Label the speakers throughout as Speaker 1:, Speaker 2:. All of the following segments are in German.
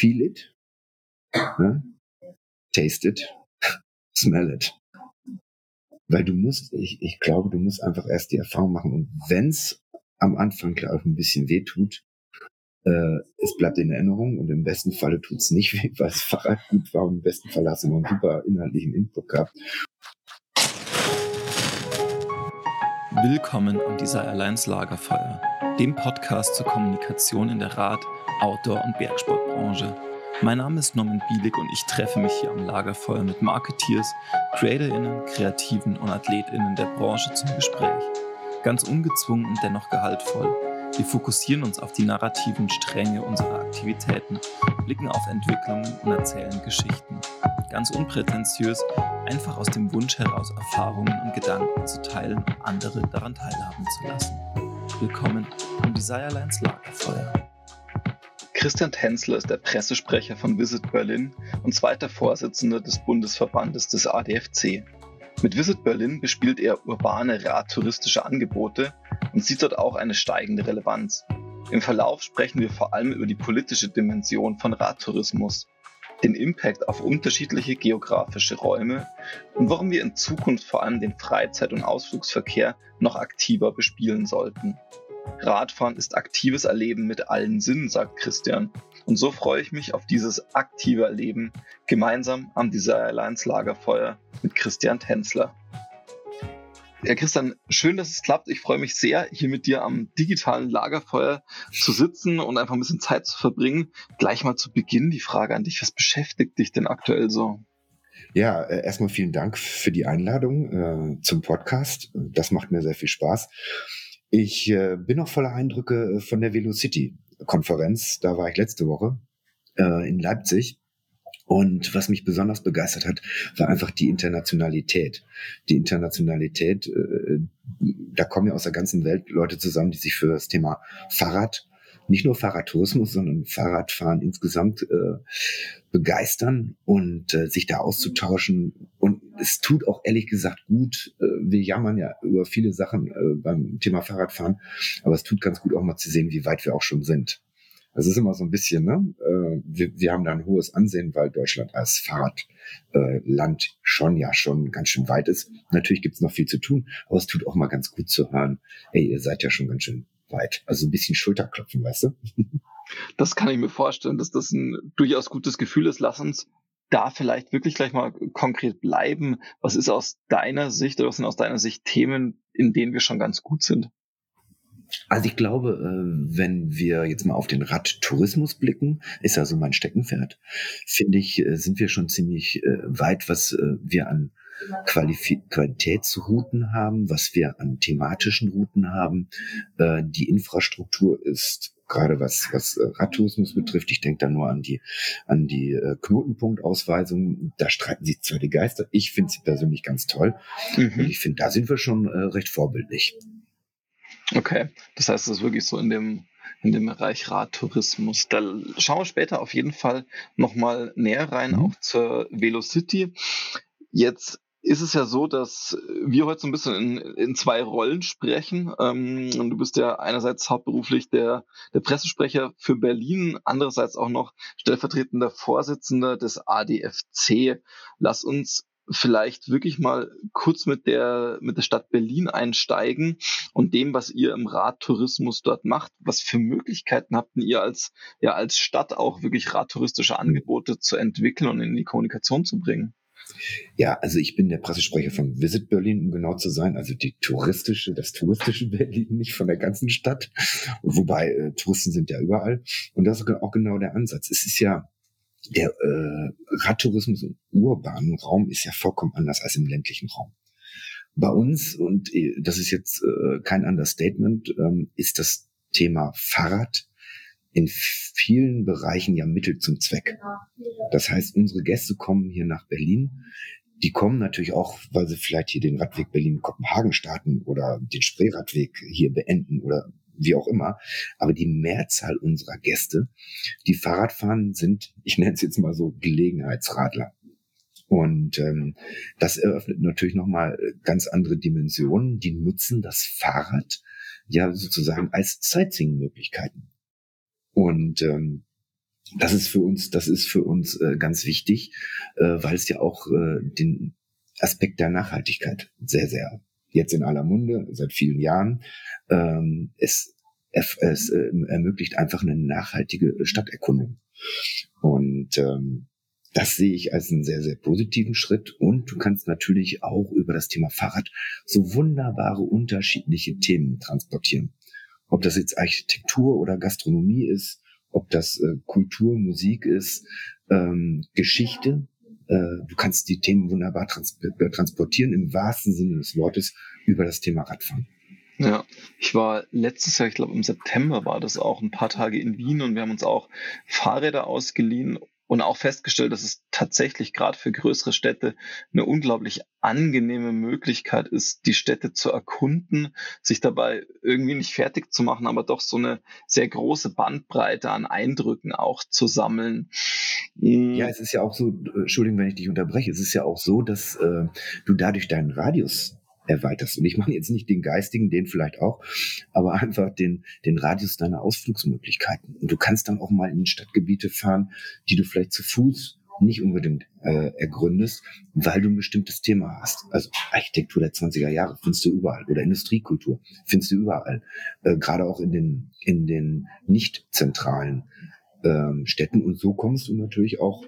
Speaker 1: feel it, ne? taste it, smell it. Weil du musst, ich, ich glaube, du musst einfach erst die Erfahrung machen. Und wenn's am Anfang klar auch ein bisschen weh tut, äh, es bleibt in Erinnerung und im besten Falle tut's nicht weh, weil das Fahrrad gut war und im besten Fall hast du noch einen super inhaltlichen Input gehabt.
Speaker 2: Willkommen am Desire Alliance Lagerfeuer, dem Podcast zur Kommunikation in der Rad-, Outdoor- und Bergsportbranche. Mein Name ist Norman Bielig und ich treffe mich hier am Lagerfeuer mit Marketeers, CreatorInnen, Kreativen und AthletInnen der Branche zum Gespräch. Ganz ungezwungen und dennoch gehaltvoll. Wir fokussieren uns auf die narrativen Stränge unserer Aktivitäten, blicken auf Entwicklungen und erzählen Geschichten. Ganz unprätentiös, einfach aus dem Wunsch heraus Erfahrungen und Gedanken zu teilen und andere daran teilhaben zu lassen. Willkommen am Desirelines Lagerfeuer. Christian Tänzler ist der Pressesprecher von Visit Berlin und zweiter Vorsitzender des Bundesverbandes des ADFC. Mit Visit Berlin bespielt er urbane radtouristische Angebote und sieht dort auch eine steigende Relevanz. Im Verlauf sprechen wir vor allem über die politische Dimension von Radtourismus, den Impact auf unterschiedliche geografische Räume und warum wir in Zukunft vor allem den Freizeit- und Ausflugsverkehr noch aktiver bespielen sollten. Radfahren ist aktives Erleben mit allen Sinnen, sagt Christian. Und so freue ich mich auf dieses aktive Erleben gemeinsam am Desire Alliance Lagerfeuer mit Christian Tänzler. Ja, Christian, schön, dass es klappt. Ich freue mich sehr, hier mit dir am digitalen Lagerfeuer zu sitzen und einfach ein bisschen Zeit zu verbringen. Gleich mal zu Beginn die Frage an dich. Was beschäftigt dich denn aktuell so?
Speaker 1: Ja, äh, erstmal vielen Dank für die Einladung äh, zum Podcast. Das macht mir sehr viel Spaß. Ich äh, bin noch voller Eindrücke äh, von der Velocity-Konferenz. Da war ich letzte Woche äh, in Leipzig. Und was mich besonders begeistert hat, war einfach die Internationalität. Die Internationalität, äh, da kommen ja aus der ganzen Welt Leute zusammen, die sich für das Thema Fahrrad nicht nur Fahrradtourismus, sondern Fahrradfahren insgesamt äh, begeistern und äh, sich da auszutauschen. Und es tut auch ehrlich gesagt gut. Äh, wir jammern ja über viele Sachen äh, beim Thema Fahrradfahren, aber es tut ganz gut auch mal zu sehen, wie weit wir auch schon sind. Das ist immer so ein bisschen, ne? Äh, wir, wir haben da ein hohes Ansehen, weil Deutschland als Fahrradland äh, schon ja schon ganz schön weit ist. Natürlich gibt's noch viel zu tun, aber es tut auch mal ganz gut zu hören, ey, ihr seid ja schon ganz schön weit. Also ein bisschen Schulterklopfen, weißt du?
Speaker 2: Das kann ich mir vorstellen, dass das ein durchaus gutes Gefühl ist. Lass uns da vielleicht wirklich gleich mal konkret bleiben. Was ist aus deiner Sicht oder was sind aus deiner Sicht Themen, in denen wir schon ganz gut sind?
Speaker 1: Also ich glaube, äh, wenn wir jetzt mal auf den Radtourismus blicken, ist also mein Steckenpferd, finde ich, äh, sind wir schon ziemlich äh, weit, was wir an Qualif Qualitätsrouten haben, was wir an thematischen Routen haben. Die Infrastruktur ist gerade was, was Radtourismus betrifft, ich denke da nur an die, an die Knotenpunktausweisung. Da streiten sich zwar die Geister. Ich finde sie persönlich ganz toll. Mhm. Und ich finde, da sind wir schon recht vorbildlich.
Speaker 2: Okay, das heißt, es ist wirklich so in dem in dem Bereich Radtourismus. Da schauen wir später auf jeden Fall nochmal näher rein, mhm. auch zur Velocity. Jetzt ist es ja so, dass wir heute so ein bisschen in, in zwei Rollen sprechen. Ähm, und du bist ja einerseits hauptberuflich der, der Pressesprecher für Berlin, andererseits auch noch stellvertretender Vorsitzender des ADFC. Lass uns vielleicht wirklich mal kurz mit der, mit der Stadt Berlin einsteigen und dem, was ihr im Radtourismus dort macht. Was für Möglichkeiten habt ihr als, ja, als Stadt auch wirklich radtouristische Angebote zu entwickeln und in die Kommunikation zu bringen?
Speaker 1: Ja, also ich bin der Pressesprecher von Visit Berlin, um genau zu sein, also die touristische, das touristische Berlin, nicht von der ganzen Stadt. Wobei äh, Touristen sind ja überall. Und das ist auch genau der Ansatz. Es ist ja der äh, Radtourismus im urbanen Raum ist ja vollkommen anders als im ländlichen Raum. Bei uns, und äh, das ist jetzt äh, kein Understatement, ähm, ist das Thema Fahrrad in vielen Bereichen ja Mittel zum Zweck. Das heißt, unsere Gäste kommen hier nach Berlin. Die kommen natürlich auch, weil sie vielleicht hier den Radweg Berlin-Kopenhagen starten oder den Spreeradweg hier beenden oder wie auch immer. Aber die Mehrzahl unserer Gäste, die Fahrrad fahren, sind, ich nenne es jetzt mal so, Gelegenheitsradler. Und ähm, das eröffnet natürlich nochmal ganz andere Dimensionen. Die nutzen das Fahrrad ja sozusagen als Sightseeing-Möglichkeiten. Und ähm, das ist für uns, das ist für uns äh, ganz wichtig, äh, weil es ja auch äh, den Aspekt der Nachhaltigkeit sehr, sehr jetzt in aller Munde seit vielen Jahren. Ähm, es es äh, ermöglicht einfach eine nachhaltige Stadterkundung. Und ähm, das sehe ich als einen sehr, sehr positiven Schritt. Und du kannst natürlich auch über das Thema Fahrrad so wunderbare unterschiedliche Themen transportieren. Ob das jetzt Architektur oder Gastronomie ist, ob das äh, Kultur, Musik ist, ähm, Geschichte. Äh, du kannst die Themen wunderbar trans äh, transportieren im wahrsten Sinne des Wortes über das Thema Radfahren.
Speaker 2: Ja, ich war letztes Jahr, ich glaube im September war das auch ein paar Tage in Wien und wir haben uns auch Fahrräder ausgeliehen und auch festgestellt, dass es tatsächlich gerade für größere Städte eine unglaublich angenehme Möglichkeit ist, die Städte zu erkunden, sich dabei irgendwie nicht fertig zu machen, aber doch so eine sehr große Bandbreite an Eindrücken auch zu sammeln.
Speaker 1: Hm. Ja, es ist ja auch so, Entschuldigung, wenn ich dich unterbreche, es ist ja auch so, dass äh, du dadurch deinen Radius erweiterst. Und ich meine jetzt nicht den geistigen, den vielleicht auch, aber einfach den, den Radius deiner Ausflugsmöglichkeiten. Und du kannst dann auch mal in Stadtgebiete fahren, die du vielleicht zu Fuß nicht unbedingt äh, ergründest, weil du ein bestimmtes Thema hast. Also Architektur der 20er Jahre findest du überall oder Industriekultur findest du überall. Äh, Gerade auch in den, in den nicht zentralen ähm, Städten. Und so kommst du natürlich auch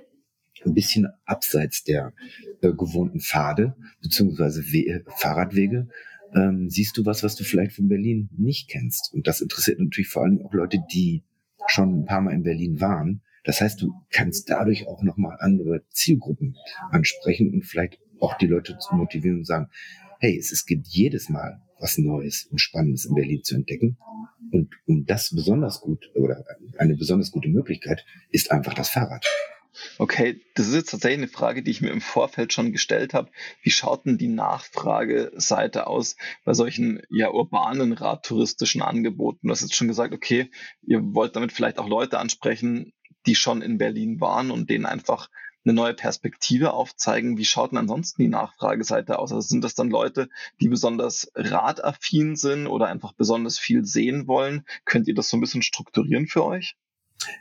Speaker 1: ein bisschen abseits der äh, gewohnten Pfade beziehungsweise We Fahrradwege ähm, siehst du was, was du vielleicht von Berlin nicht kennst. Und das interessiert natürlich vor allem auch Leute, die schon ein paar Mal in Berlin waren. Das heißt, du kannst dadurch auch nochmal andere Zielgruppen ansprechen und vielleicht auch die Leute zu motivieren und sagen, hey, es, es gibt jedes Mal was Neues und Spannendes in Berlin zu entdecken. Und um das besonders gut oder eine besonders gute Möglichkeit ist einfach das Fahrrad.
Speaker 2: Okay, das ist jetzt tatsächlich eine Frage, die ich mir im Vorfeld schon gestellt habe. Wie schaut denn die Nachfrageseite aus bei solchen ja urbanen radtouristischen Angeboten? Du hast jetzt schon gesagt, okay, ihr wollt damit vielleicht auch Leute ansprechen, die schon in Berlin waren und denen einfach eine neue Perspektive aufzeigen. Wie schaut denn ansonsten die Nachfrageseite aus? Also sind das dann Leute, die besonders radaffin sind oder einfach besonders viel sehen wollen? Könnt ihr das so ein bisschen strukturieren für euch?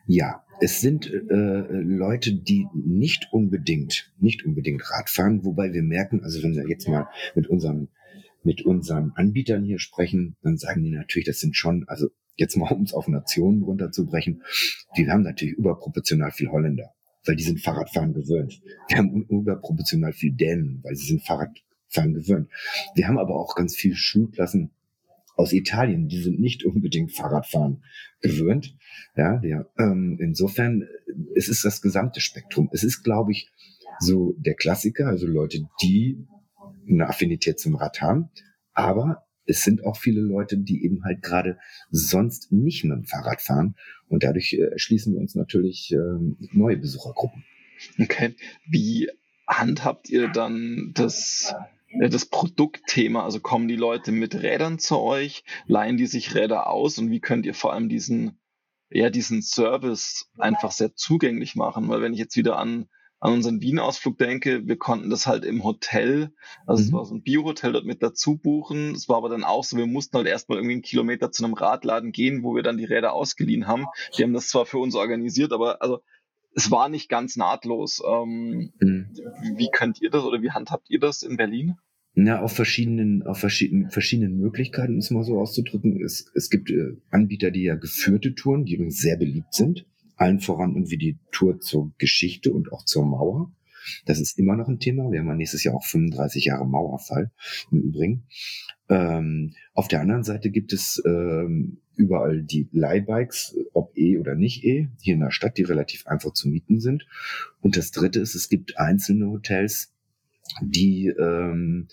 Speaker 1: Ja, es sind äh, Leute, die nicht unbedingt, nicht unbedingt Rad fahren, wobei wir merken, also wenn wir jetzt mal mit unseren, mit unseren Anbietern hier sprechen, dann sagen die natürlich, das sind schon, also jetzt mal um es auf Nationen runterzubrechen, die haben natürlich überproportional viel Holländer, weil die sind Fahrradfahren gewöhnt. Wir haben überproportional viel Dänen, weil sie sind Fahrradfahren gewöhnt. Wir haben aber auch ganz viel Schulklassen aus Italien, die sind nicht unbedingt Fahrradfahren gewöhnt. Ja, der, ähm, insofern es ist das gesamte Spektrum. Es ist, glaube ich, so der Klassiker, also Leute, die eine Affinität zum Rad haben, aber es sind auch viele Leute, die eben halt gerade sonst nicht mit dem Fahrrad fahren und dadurch äh, wir uns natürlich äh, neue Besuchergruppen.
Speaker 2: Okay, wie handhabt ihr dann das das Produktthema. Also kommen die Leute mit Rädern zu euch, leihen die sich Räder aus und wie könnt ihr vor allem diesen, ja, diesen Service einfach sehr zugänglich machen? Weil wenn ich jetzt wieder an, an unseren Wien-Ausflug denke, wir konnten das halt im Hotel, also mhm. es war so ein Bio-Hotel dort mit dazu buchen. Es war aber dann auch so, wir mussten halt erstmal irgendwie einen Kilometer zu einem Radladen gehen, wo wir dann die Räder ausgeliehen haben. Die haben das zwar für uns organisiert, aber also es war nicht ganz nahtlos. Ähm, mhm. Wie könnt ihr das oder wie handhabt ihr das in Berlin?
Speaker 1: Na, auf verschiedenen, auf verschiedenen, verschiedenen Möglichkeiten, um es mal so auszudrücken. Es, es gibt äh, Anbieter, die ja geführte Touren, die übrigens sehr beliebt sind. Allen voran irgendwie die Tour zur Geschichte und auch zur Mauer. Das ist immer noch ein Thema. Wir haben ja nächstes Jahr auch 35 Jahre Mauerfall im Übrigen. Ähm, auf der anderen Seite gibt es ähm, überall die Leihbikes, ob E oder nicht E, hier in der Stadt, die relativ einfach zu mieten sind. Und das Dritte ist, es gibt einzelne Hotels, die ähm,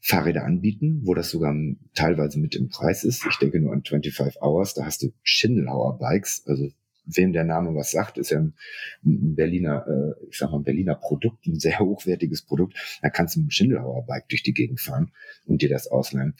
Speaker 1: Fahrräder anbieten, wo das sogar teilweise mit im Preis ist. Ich denke nur an 25 Hours, da hast du Schindelhauer Bikes, also wem der Name was sagt, ist ja ein, Berliner, äh, ich sag mal, ein Berliner Produkt, ein sehr hochwertiges Produkt. Da kannst du mit dem Schindelhauer Bike durch die Gegend fahren und dir das ausleihen.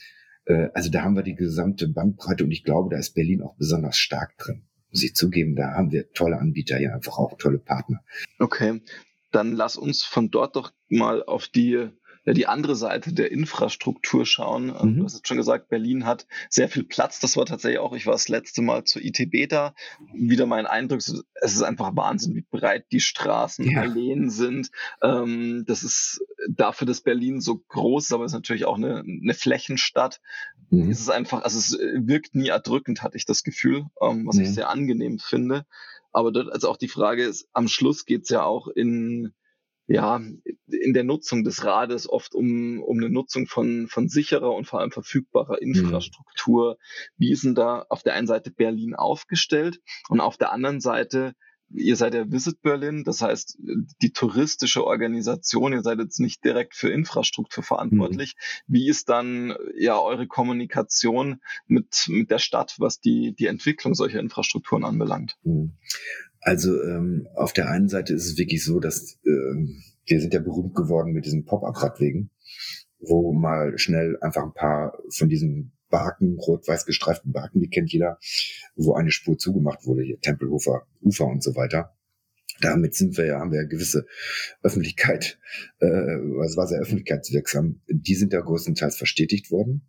Speaker 1: Äh, also da haben wir die gesamte Bandbreite und ich glaube, da ist Berlin auch besonders stark drin. Muss ich zugeben, da haben wir tolle Anbieter, ja einfach auch tolle Partner.
Speaker 2: Okay, dann lass uns von dort doch mal auf die die andere Seite der Infrastruktur schauen. Ähm, mhm. Du hast jetzt schon gesagt, Berlin hat sehr viel Platz. Das war tatsächlich auch, ich war das letzte Mal zur ITB da. Wieder mein Eindruck, es ist einfach Wahnsinn, wie breit die Straßen, ja. Alleen sind. Ähm, das ist dafür, dass Berlin so groß ist, aber es ist natürlich auch eine, eine Flächenstadt. Mhm. Es ist einfach, also es wirkt nie erdrückend, hatte ich das Gefühl, ähm, was mhm. ich sehr angenehm finde. Aber dort, also auch die Frage ist, am Schluss geht's ja auch in ja, in der Nutzung des Rades oft um, um eine Nutzung von, von sicherer und vor allem verfügbarer mhm. Infrastruktur. Wie ist denn da auf der einen Seite Berlin aufgestellt und auf der anderen Seite ihr seid ja Visit Berlin, das heißt, die touristische Organisation, ihr seid jetzt nicht direkt für Infrastruktur verantwortlich. Mhm. Wie ist dann ja eure Kommunikation mit, mit der Stadt, was die, die Entwicklung solcher Infrastrukturen anbelangt? Mhm.
Speaker 1: Also ähm, auf der einen Seite ist es wirklich so, dass ähm, wir sind ja berühmt geworden mit diesen Pop-up-Radwegen, wo mal schnell einfach ein paar von diesen Barken, rot-weiß gestreiften Barken, die kennt jeder, wo eine Spur zugemacht wurde, hier Tempelhofer Ufer und so weiter. Damit sind wir ja, haben wir ja gewisse Öffentlichkeit, äh, es war sehr öffentlichkeitswirksam. Die sind ja größtenteils verstetigt worden.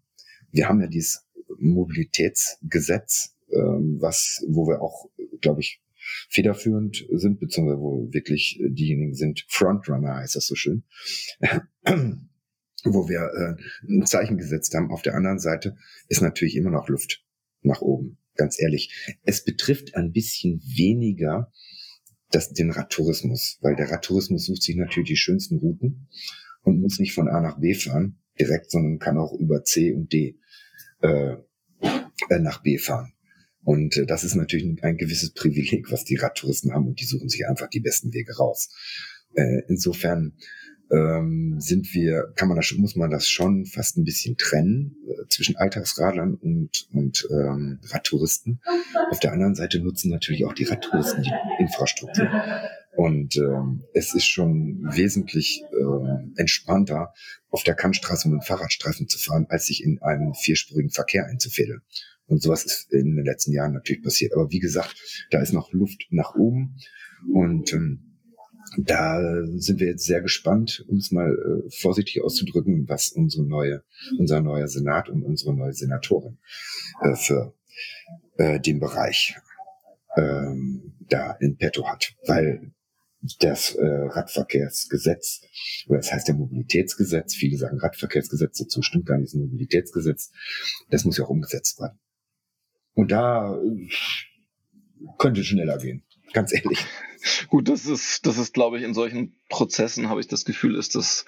Speaker 1: Wir haben ja dieses Mobilitätsgesetz, äh, was, wo wir auch, glaube ich, federführend sind, beziehungsweise wo wirklich diejenigen sind, Frontrunner heißt das so schön wo wir äh, ein Zeichen gesetzt haben. Auf der anderen Seite ist natürlich immer noch Luft nach oben, ganz ehrlich. Es betrifft ein bisschen weniger das, den Radtourismus, weil der Radtourismus sucht sich natürlich die schönsten Routen und muss nicht von A nach B fahren direkt, sondern kann auch über C und D äh, äh nach B fahren. Und äh, das ist natürlich ein, gewisses Privileg, was die Radtouristen haben und die suchen sich einfach die besten Wege raus. Äh, insofern ähm, sind wir, kann man das, muss man das schon fast ein bisschen trennen äh, zwischen Alltagsradlern und, und ähm, Radtouristen. Auf der anderen Seite nutzen natürlich auch die Radtouristen die Infrastruktur. Und ähm, es ist schon wesentlich äh, entspannter, auf der Kantstraße mit dem Fahrradstreifen zu fahren, als sich in einen vierspurigen Verkehr einzufädeln. Und sowas ist in den letzten Jahren natürlich passiert. Aber wie gesagt, da ist noch Luft nach oben. Und ähm, da sind wir jetzt sehr gespannt, um es mal äh, vorsichtig auszudrücken, was unsere neue, unser neuer Senat und unsere neue Senatorin äh, für äh, den Bereich ähm, da in petto hat. Weil das äh, Radverkehrsgesetz, oder das heißt der Mobilitätsgesetz, viele sagen Radverkehrsgesetz, dazu stimmt gar nicht, das Mobilitätsgesetz, das muss ja auch umgesetzt werden. Und da äh, könnte schneller gehen, ganz ehrlich.
Speaker 2: Gut, das ist, das ist, glaube ich, in solchen Prozessen habe ich das Gefühl, ist das,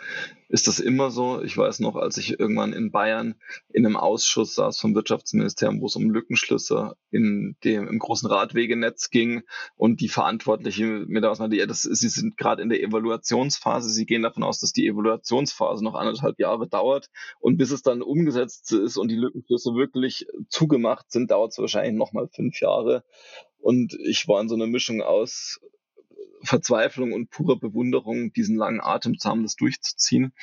Speaker 2: ist das immer so. Ich weiß noch, als ich irgendwann in Bayern in einem Ausschuss saß vom Wirtschaftsministerium, wo es um Lückenschlüsse in dem, im großen Radwegenetz ging und die Verantwortliche mir da was meinte, das, sie sind gerade in der Evaluationsphase. Sie gehen davon aus, dass die Evaluationsphase noch anderthalb Jahre dauert und bis es dann umgesetzt ist und die Lückenschlüsse wirklich zugemacht sind, dauert es wahrscheinlich nochmal fünf Jahre. Und ich war in so einer Mischung aus Verzweiflung und purer Bewunderung, diesen langen Atem zu haben, das durchzuziehen.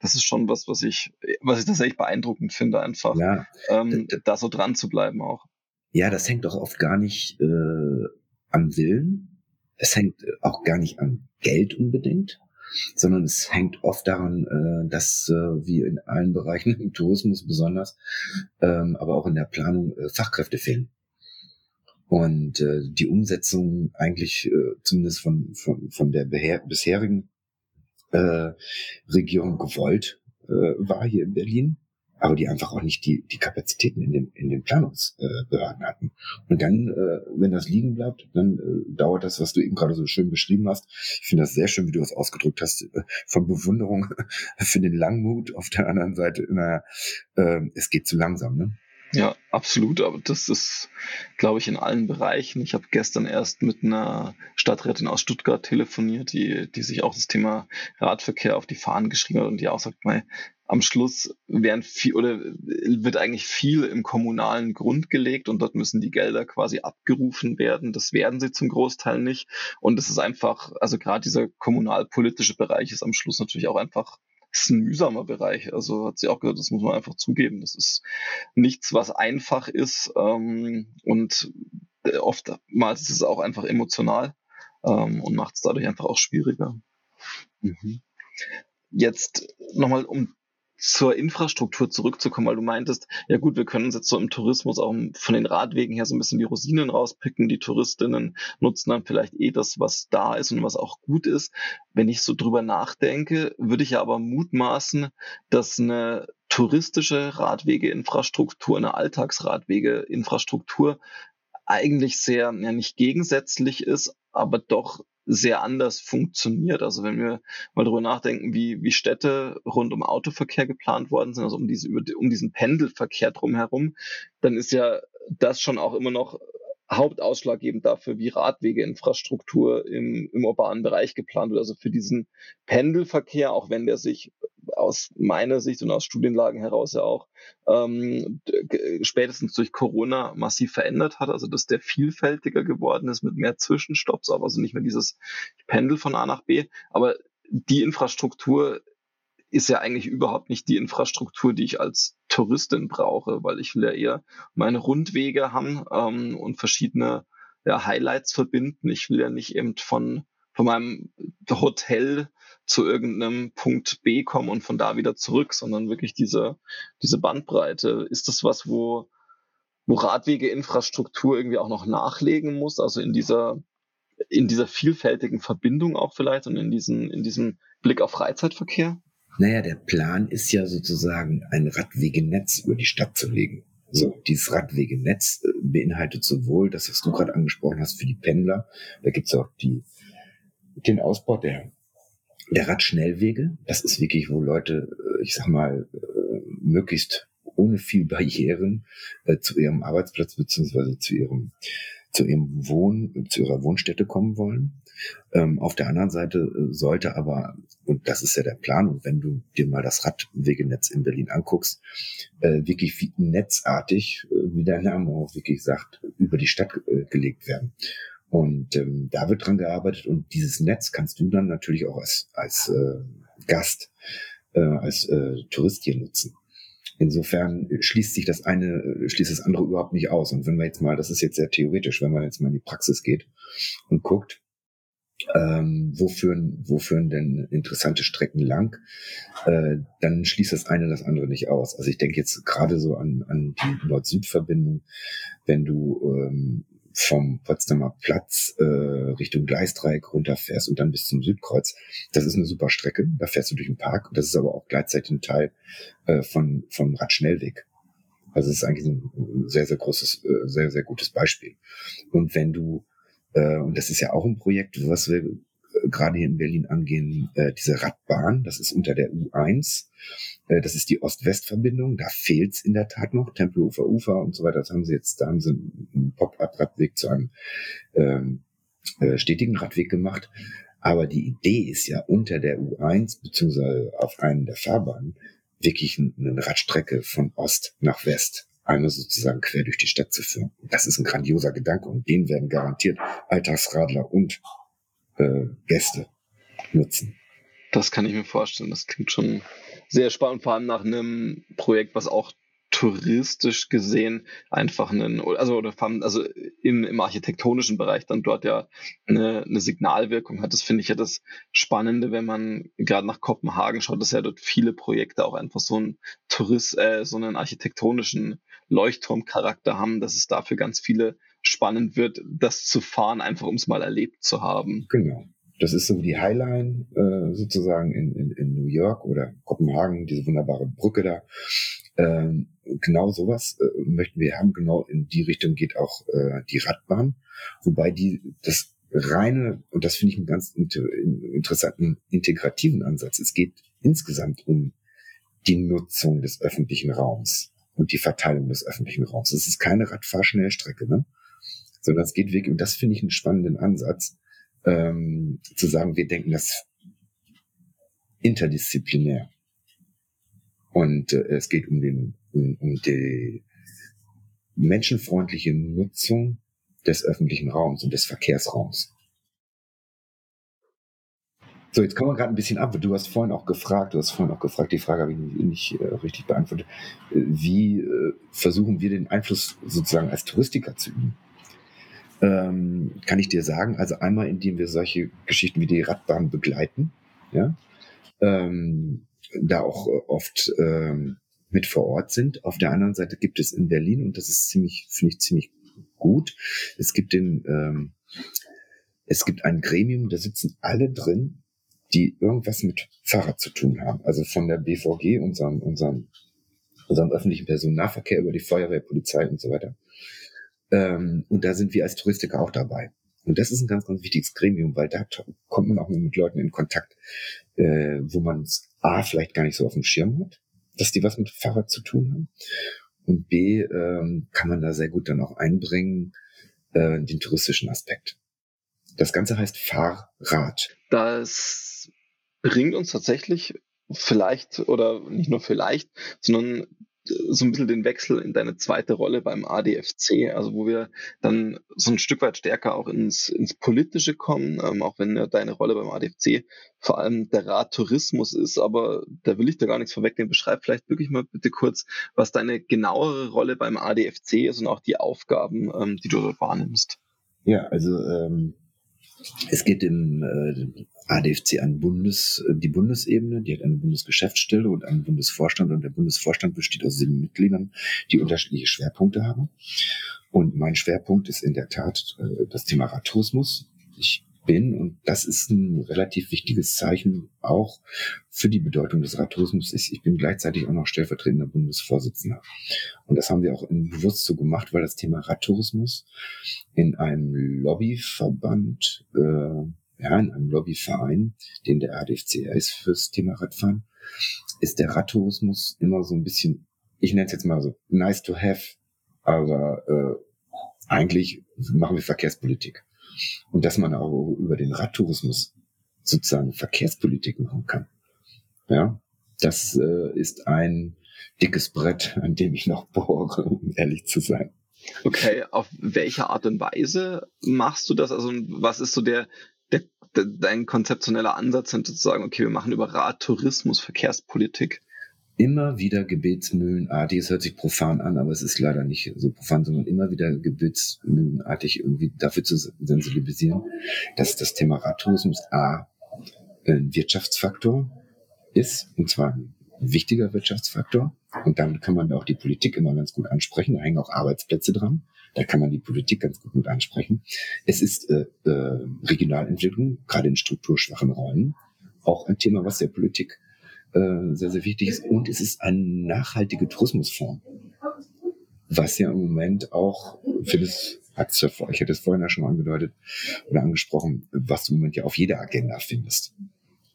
Speaker 2: Das ist schon was, was ich, was ich tatsächlich beeindruckend finde, einfach ja, ähm, da so dran zu bleiben auch.
Speaker 1: Ja, das hängt doch oft gar nicht äh, am Willen. Es hängt auch gar nicht am Geld unbedingt, sondern es hängt oft daran, äh, dass äh, wie in allen Bereichen im Tourismus besonders, ähm, aber auch in der Planung äh, Fachkräfte fehlen und äh, die Umsetzung eigentlich äh, zumindest von, von, von der bisherigen äh, Regierung gewollt äh, war hier in Berlin, aber die einfach auch nicht die, die Kapazitäten in den, in den Planungsbehörden äh, hatten. Und dann, äh, wenn das liegen bleibt, dann äh, dauert das, was du eben gerade so schön beschrieben hast. Ich finde das sehr schön, wie du das ausgedrückt hast, äh, von Bewunderung für den Langmut. Auf der anderen Seite, naja, äh, es geht zu langsam. Ne?
Speaker 2: Ja, absolut. Aber das ist, glaube ich, in allen Bereichen. Ich habe gestern erst mit einer Stadträtin aus Stuttgart telefoniert, die, die sich auch das Thema Radverkehr auf die Fahnen geschrieben hat und die auch sagt, mal, am Schluss werden viel oder wird eigentlich viel im kommunalen Grund gelegt und dort müssen die Gelder quasi abgerufen werden. Das werden sie zum Großteil nicht. Und es ist einfach, also gerade dieser kommunalpolitische Bereich ist am Schluss natürlich auch einfach ist ein mühsamer Bereich. Also hat sie auch gesagt, das muss man einfach zugeben. Das ist nichts, was einfach ist ähm, und äh, oftmals ist es auch einfach emotional ähm, und macht es dadurch einfach auch schwieriger. Mhm. jetzt nochmal, um zur Infrastruktur zurückzukommen, weil du meintest, ja gut, wir können uns jetzt so im Tourismus auch von den Radwegen her so ein bisschen die Rosinen rauspicken. Die Touristinnen nutzen dann vielleicht eh das, was da ist und was auch gut ist. Wenn ich so drüber nachdenke, würde ich ja aber mutmaßen, dass eine touristische Radwegeinfrastruktur, eine Alltagsradwegeinfrastruktur eigentlich sehr, ja nicht gegensätzlich ist, aber doch sehr anders funktioniert. Also wenn wir mal darüber nachdenken, wie, wie Städte rund um Autoverkehr geplant worden sind, also um, diese, um diesen Pendelverkehr drumherum, dann ist ja das schon auch immer noch hauptausschlaggebend dafür, wie Radwegeinfrastruktur im, im urbanen Bereich geplant wird. Also für diesen Pendelverkehr, auch wenn der sich aus meiner Sicht und aus Studienlagen heraus ja auch ähm, spätestens durch Corona massiv verändert hat, also dass der vielfältiger geworden ist mit mehr Zwischenstopps, aber also nicht mehr dieses Pendel von A nach B. Aber die Infrastruktur ist ja eigentlich überhaupt nicht die Infrastruktur, die ich als Touristin brauche, weil ich will ja eher meine Rundwege haben ähm, und verschiedene ja, Highlights verbinden. Ich will ja nicht eben von, von meinem Hotel zu irgendeinem Punkt B kommen und von da wieder zurück, sondern wirklich diese, diese Bandbreite. Ist das was, wo, wo Radwegeinfrastruktur irgendwie auch noch nachlegen muss, also in dieser, in dieser vielfältigen Verbindung auch vielleicht und in diesen, in diesem Blick auf Freizeitverkehr?
Speaker 1: Naja, der Plan ist ja sozusagen ein Radwegenetz über die Stadt zu legen. So, dieses Radwegenetz äh, beinhaltet sowohl das, was du gerade angesprochen hast, für die Pendler. Da gibt's auch die, den Ausbau der, der Radschnellwege. Das ist wirklich, wo Leute, äh, ich sag mal, äh, möglichst ohne viel Barrieren äh, zu ihrem Arbeitsplatz beziehungsweise zu ihrem zu ihrem Wohn, zu ihrer Wohnstätte kommen wollen. Ähm, auf der anderen Seite sollte aber, und das ist ja der Plan, und wenn du dir mal das Radwegenetz in Berlin anguckst, äh, wirklich wie netzartig, äh, wie der Name auch wirklich sagt, über die Stadt äh, gelegt werden. Und ähm, da wird dran gearbeitet und dieses Netz kannst du dann natürlich auch als, als äh, Gast, äh, als äh, Tourist hier nutzen. Insofern schließt sich das eine, schließt das andere überhaupt nicht aus. Und wenn wir jetzt mal, das ist jetzt sehr theoretisch, wenn man jetzt mal in die Praxis geht und guckt, ähm, wo, führen, wo führen denn interessante Strecken lang, äh, dann schließt das eine das andere nicht aus. Also ich denke jetzt gerade so an, an die Nord-Süd-Verbindung, wenn du ähm, vom Potsdamer Platz äh, Richtung Gleisdreieck runterfährst und dann bis zum Südkreuz. Das ist eine super Strecke. Da fährst du durch den Park. Das ist aber auch gleichzeitig ein Teil äh, von vom Radschnellweg. Also es ist eigentlich ein sehr sehr großes, äh, sehr sehr gutes Beispiel. Und wenn du äh, und das ist ja auch ein Projekt, was wir gerade hier in Berlin angehen, äh, diese Radbahn, das ist unter der U1, äh, das ist die Ost-West-Verbindung, da fehlt's in der Tat noch, Tempelufer Ufer und so weiter, das haben sie jetzt, da haben sie einen Pop-up-Radweg zu einem ähm, äh, stetigen Radweg gemacht, aber die Idee ist ja unter der U1 beziehungsweise auf einen der Fahrbahnen wirklich eine Radstrecke von Ost nach West einmal sozusagen quer durch die Stadt zu führen. Das ist ein grandioser Gedanke und den werden garantiert Alltagsradler und äh, Gäste nutzen.
Speaker 2: Das kann ich mir vorstellen. Das klingt schon sehr spannend, vor allem nach einem Projekt, was auch touristisch gesehen einfach einen, also oder also im, im architektonischen Bereich dann dort ja eine, eine Signalwirkung hat. Das finde ich ja das Spannende, wenn man gerade nach Kopenhagen schaut, dass ja dort viele Projekte auch einfach so einen Tourist, äh, so einen architektonischen Leuchtturmcharakter haben, dass es dafür ganz viele spannend wird, das zu fahren, einfach um es mal erlebt zu haben.
Speaker 1: Genau. Das ist so die Highline äh, sozusagen in, in, in New York oder Kopenhagen, diese wunderbare Brücke da. Ähm, genau sowas äh, möchten wir haben. Genau in die Richtung geht auch äh, die Radbahn, wobei die das reine und das finde ich einen ganz inter, interessanten integrativen Ansatz. Es geht insgesamt um die Nutzung des öffentlichen Raums und die Verteilung des öffentlichen Raums. Es ist keine Radfahrschnellstrecke, ne? sondern es geht wirklich, und das finde ich einen spannenden Ansatz, ähm, zu sagen, wir denken das interdisziplinär. Und äh, es geht um, den, um, um die menschenfreundliche Nutzung des öffentlichen Raums und des Verkehrsraums. So, jetzt kommen wir gerade ein bisschen ab. Du hast vorhin auch gefragt, du hast vorhin auch gefragt, die Frage habe ich nicht, äh, richtig beantwortet. Äh, wie äh, versuchen wir den Einfluss sozusagen als Touristiker zu üben? ähm, kann ich dir sagen. Also einmal, indem wir solche Geschichten wie die Radbahn begleiten, ja, ähm, da auch oft ähm, mit vor Ort sind. Auf der anderen Seite gibt es in Berlin, und das ist ziemlich, finde ich ziemlich gut, es gibt den, ähm, es gibt ein Gremium, da sitzen alle drin, die irgendwas mit Fahrrad zu tun haben. Also von der BVG, unserem, unserem, unserem öffentlichen Personennahverkehr über die Feuerwehr, Polizei und so weiter. Ähm, und da sind wir als Touristiker auch dabei. Und das ist ein ganz, ganz wichtiges Gremium, weil da kommt man auch mit Leuten in Kontakt, äh, wo man es A, vielleicht gar nicht so auf dem Schirm hat, dass die was mit Fahrrad zu tun haben. Und B, ähm, kann man da sehr gut dann auch einbringen, äh, den touristischen Aspekt. Das Ganze heißt Fahrrad.
Speaker 2: Das bringt uns tatsächlich vielleicht oder nicht nur vielleicht, sondern so ein bisschen den Wechsel in deine zweite Rolle beim ADFC, also wo wir dann so ein Stück weit stärker auch ins, ins Politische kommen, ähm, auch wenn ja deine Rolle beim ADFC vor allem der Rat Tourismus ist, aber da will ich da gar nichts vorwegnehmen. Beschreib vielleicht wirklich mal bitte kurz, was deine genauere Rolle beim ADFC ist und auch die Aufgaben, ähm, die du dort wahrnimmst.
Speaker 1: Ja, also ähm, es geht im äh, ADFC an Bundes, äh, die Bundesebene, die hat eine Bundesgeschäftsstelle und einen Bundesvorstand und der Bundesvorstand besteht aus sieben Mitgliedern, die unterschiedliche Schwerpunkte haben. Und mein Schwerpunkt ist in der Tat äh, das Thema Radtourismus. Ich bin, und das ist ein relativ wichtiges Zeichen auch für die Bedeutung des Radtourismus, ich bin gleichzeitig auch noch stellvertretender Bundesvorsitzender. Und das haben wir auch bewusst so gemacht, weil das Thema Radtourismus in einem Lobbyverband, äh, ja, in einem Lobbyverein, den der ADFC ist fürs Thema Radfahren, ist der Radtourismus immer so ein bisschen, ich nenne es jetzt mal so, nice to have, aber äh, eigentlich machen wir Verkehrspolitik. Und dass man auch über den Radtourismus sozusagen Verkehrspolitik machen kann. Ja, das äh, ist ein dickes Brett, an dem ich noch bohre, um ehrlich zu sein.
Speaker 2: Okay, auf welche Art und Weise machst du das? Also was ist so der dein konzeptioneller Ansatz, zu sagen, okay, wir machen über Radtourismus Verkehrspolitik?
Speaker 1: immer wieder gebetsmühlenartig, es hört sich profan an, aber es ist leider nicht so profan, sondern immer wieder gebetsmühlenartig irgendwie dafür zu sensibilisieren, dass das Thema Radtourismus A ein Wirtschaftsfaktor ist, und zwar ein wichtiger Wirtschaftsfaktor. Und damit kann man auch die Politik immer ganz gut ansprechen. Da hängen auch Arbeitsplätze dran. Da kann man die Politik ganz gut mit ansprechen. Es ist äh, äh, Regionalentwicklung, gerade in strukturschwachen Räumen, auch ein Thema, was der Politik äh, sehr, sehr wichtig ist. Und es ist eine nachhaltige Tourismusform. Was ja im Moment auch für das, hat's ja ich hatte es vorhin ja schon angedeutet oder angesprochen, was du im Moment ja auf jeder Agenda findest.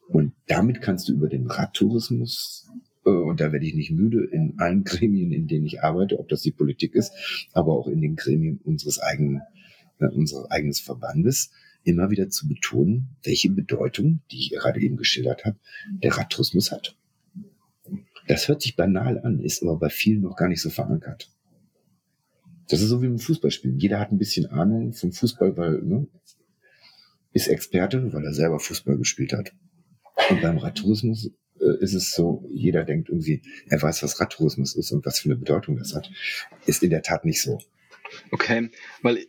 Speaker 1: Und damit kannst du über den Radtourismus, und da werde ich nicht müde, in allen Gremien, in denen ich arbeite, ob das die Politik ist, aber auch in den Gremien unseres eigenen, äh, unseres eigenes Verbandes, immer wieder zu betonen, welche Bedeutung, die ich gerade eben geschildert habe, der Radtourismus hat. Das hört sich banal an, ist aber bei vielen noch gar nicht so verankert. Das ist so wie im Fußballspielen. Jeder hat ein bisschen Ahnung vom Fußball, weil ne, ist Experte, weil er selber Fußball gespielt hat. Und beim Radtourismus äh, ist es so, jeder denkt irgendwie, er weiß, was Radtourismus ist und was für eine Bedeutung das hat. Ist in der Tat nicht so.
Speaker 2: Okay, weil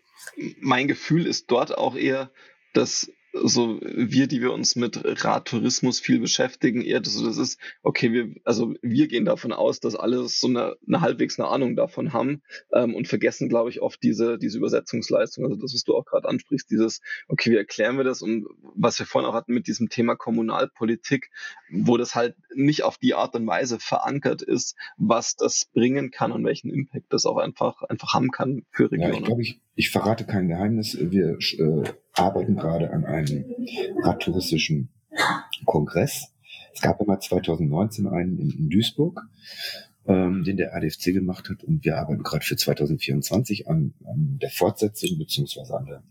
Speaker 2: mein Gefühl ist dort auch eher, dass so wir, die wir uns mit Radtourismus viel beschäftigen, eher so das ist, okay, wir, also wir gehen davon aus, dass alle so eine, eine halbwegs eine Ahnung davon haben ähm, und vergessen, glaube ich, oft diese, diese Übersetzungsleistung. Also das, was du auch gerade ansprichst, dieses, okay, wie erklären wir das? Und was wir vorhin auch hatten mit diesem Thema Kommunalpolitik, wo das halt nicht auf die Art und Weise verankert ist, was das bringen kann und welchen Impact das auch einfach, einfach haben kann für Regionen. Ja,
Speaker 1: ich glaube, ich, ich verrate kein Geheimnis. Wir äh, arbeiten gerade an einem radtouristischen Kongress. Es gab immer 2019 einen in, Duisburg, ähm, den der ADFC gemacht hat. Und wir arbeiten gerade für 2024 an, an der Fortsetzung beziehungsweise an, der,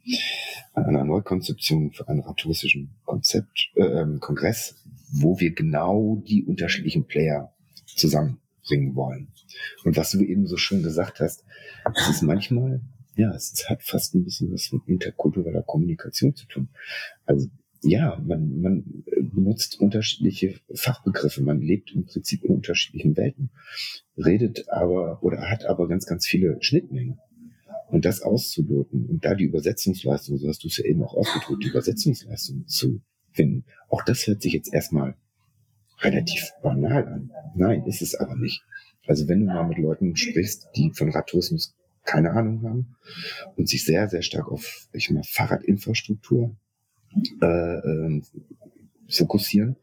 Speaker 1: an einer Neukonzeption für einen radtouristischen Konzept, äh, ähm, Kongress, wo wir genau die unterschiedlichen Player zusammenbringen wollen. Und was du eben so schön gesagt hast, es ist manchmal ja, es hat fast ein bisschen was mit interkultureller Kommunikation zu tun. Also ja, man, man benutzt unterschiedliche Fachbegriffe, man lebt im Prinzip in unterschiedlichen Welten, redet aber oder hat aber ganz, ganz viele Schnittmengen. Und das auszuloten und da die Übersetzungsleistung, so hast du es ja eben auch ausgedrückt, die Übersetzungsleistung zu finden, auch das hört sich jetzt erstmal relativ banal an. Nein, ist es aber nicht. Also wenn du mal mit Leuten sprichst, die von Radtourismus keine Ahnung haben und sich sehr, sehr stark auf ich mal, Fahrradinfrastruktur äh, äh, fokussieren,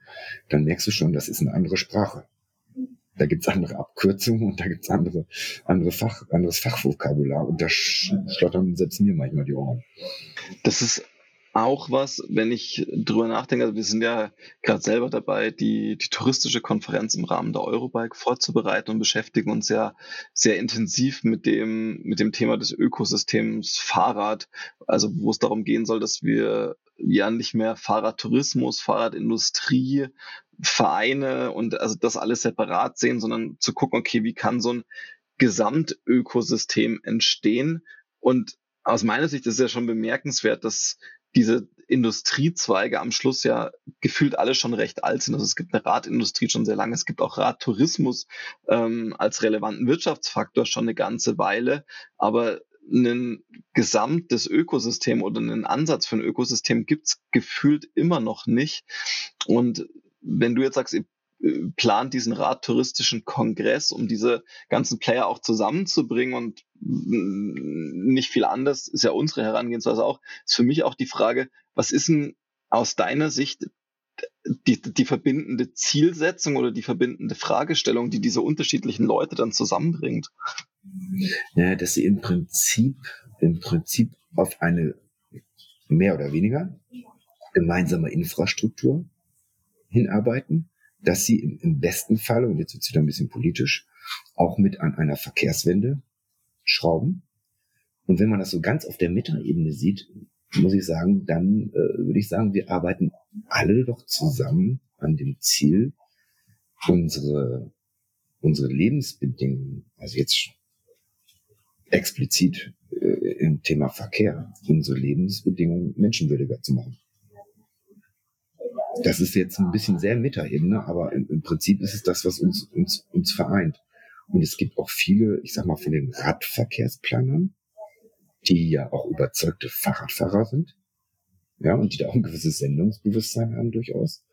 Speaker 1: dann merkst du schon, das ist eine andere Sprache. Da gibt's andere Abkürzungen und da gibt's andere, andere Fach, anderes Fachvokabular und da schlottern selbst mir manchmal die Ohren.
Speaker 2: Das ist auch was, wenn ich drüber nachdenke, also wir sind ja gerade selber dabei, die, die touristische Konferenz im Rahmen der Eurobike vorzubereiten und beschäftigen uns ja sehr intensiv mit dem, mit dem Thema des Ökosystems Fahrrad, also wo es darum gehen soll, dass wir ja nicht mehr Fahrradtourismus, Fahrradindustrie, Vereine und also das alles separat sehen, sondern zu gucken, okay, wie kann so ein Gesamtökosystem entstehen? Und aus meiner Sicht ist es ja schon bemerkenswert, dass diese Industriezweige am Schluss ja gefühlt alle schon recht alt sind. Also es gibt eine Radindustrie schon sehr lange, es gibt auch Radtourismus ähm, als relevanten Wirtschaftsfaktor schon eine ganze Weile, aber ein gesamtes Ökosystem oder einen Ansatz für ein Ökosystem gibt's gefühlt immer noch nicht. Und wenn du jetzt sagst, ihr plant diesen Radtouristischen Kongress, um diese ganzen Player auch zusammenzubringen und nicht viel anders ist ja unsere Herangehensweise auch, ist für mich auch die Frage, was ist denn aus deiner Sicht die, die verbindende Zielsetzung oder die verbindende Fragestellung, die diese unterschiedlichen Leute dann zusammenbringt?
Speaker 1: Ja, dass sie im Prinzip, im Prinzip auf eine mehr oder weniger gemeinsame Infrastruktur hinarbeiten, dass sie im, besten Fall, und jetzt wird es wieder ein bisschen politisch, auch mit an einer Verkehrswende schrauben. Und wenn man das so ganz auf der Metaebene sieht, muss ich sagen, dann äh, würde ich sagen, wir arbeiten alle doch zusammen an dem Ziel, unsere, unsere Lebensbedingungen, also jetzt explizit äh, im Thema Verkehr, unsere Lebensbedingungen menschenwürdiger zu machen. Das ist jetzt ein bisschen sehr Metaebene, aber im, im Prinzip ist es das, was uns, uns, uns vereint. Und es gibt auch viele, ich sag mal, von den Radverkehrsplanern, die ja auch überzeugte Fahrradfahrer sind. Ja, und die da auch ein gewisses Sendungsbewusstsein haben durchaus.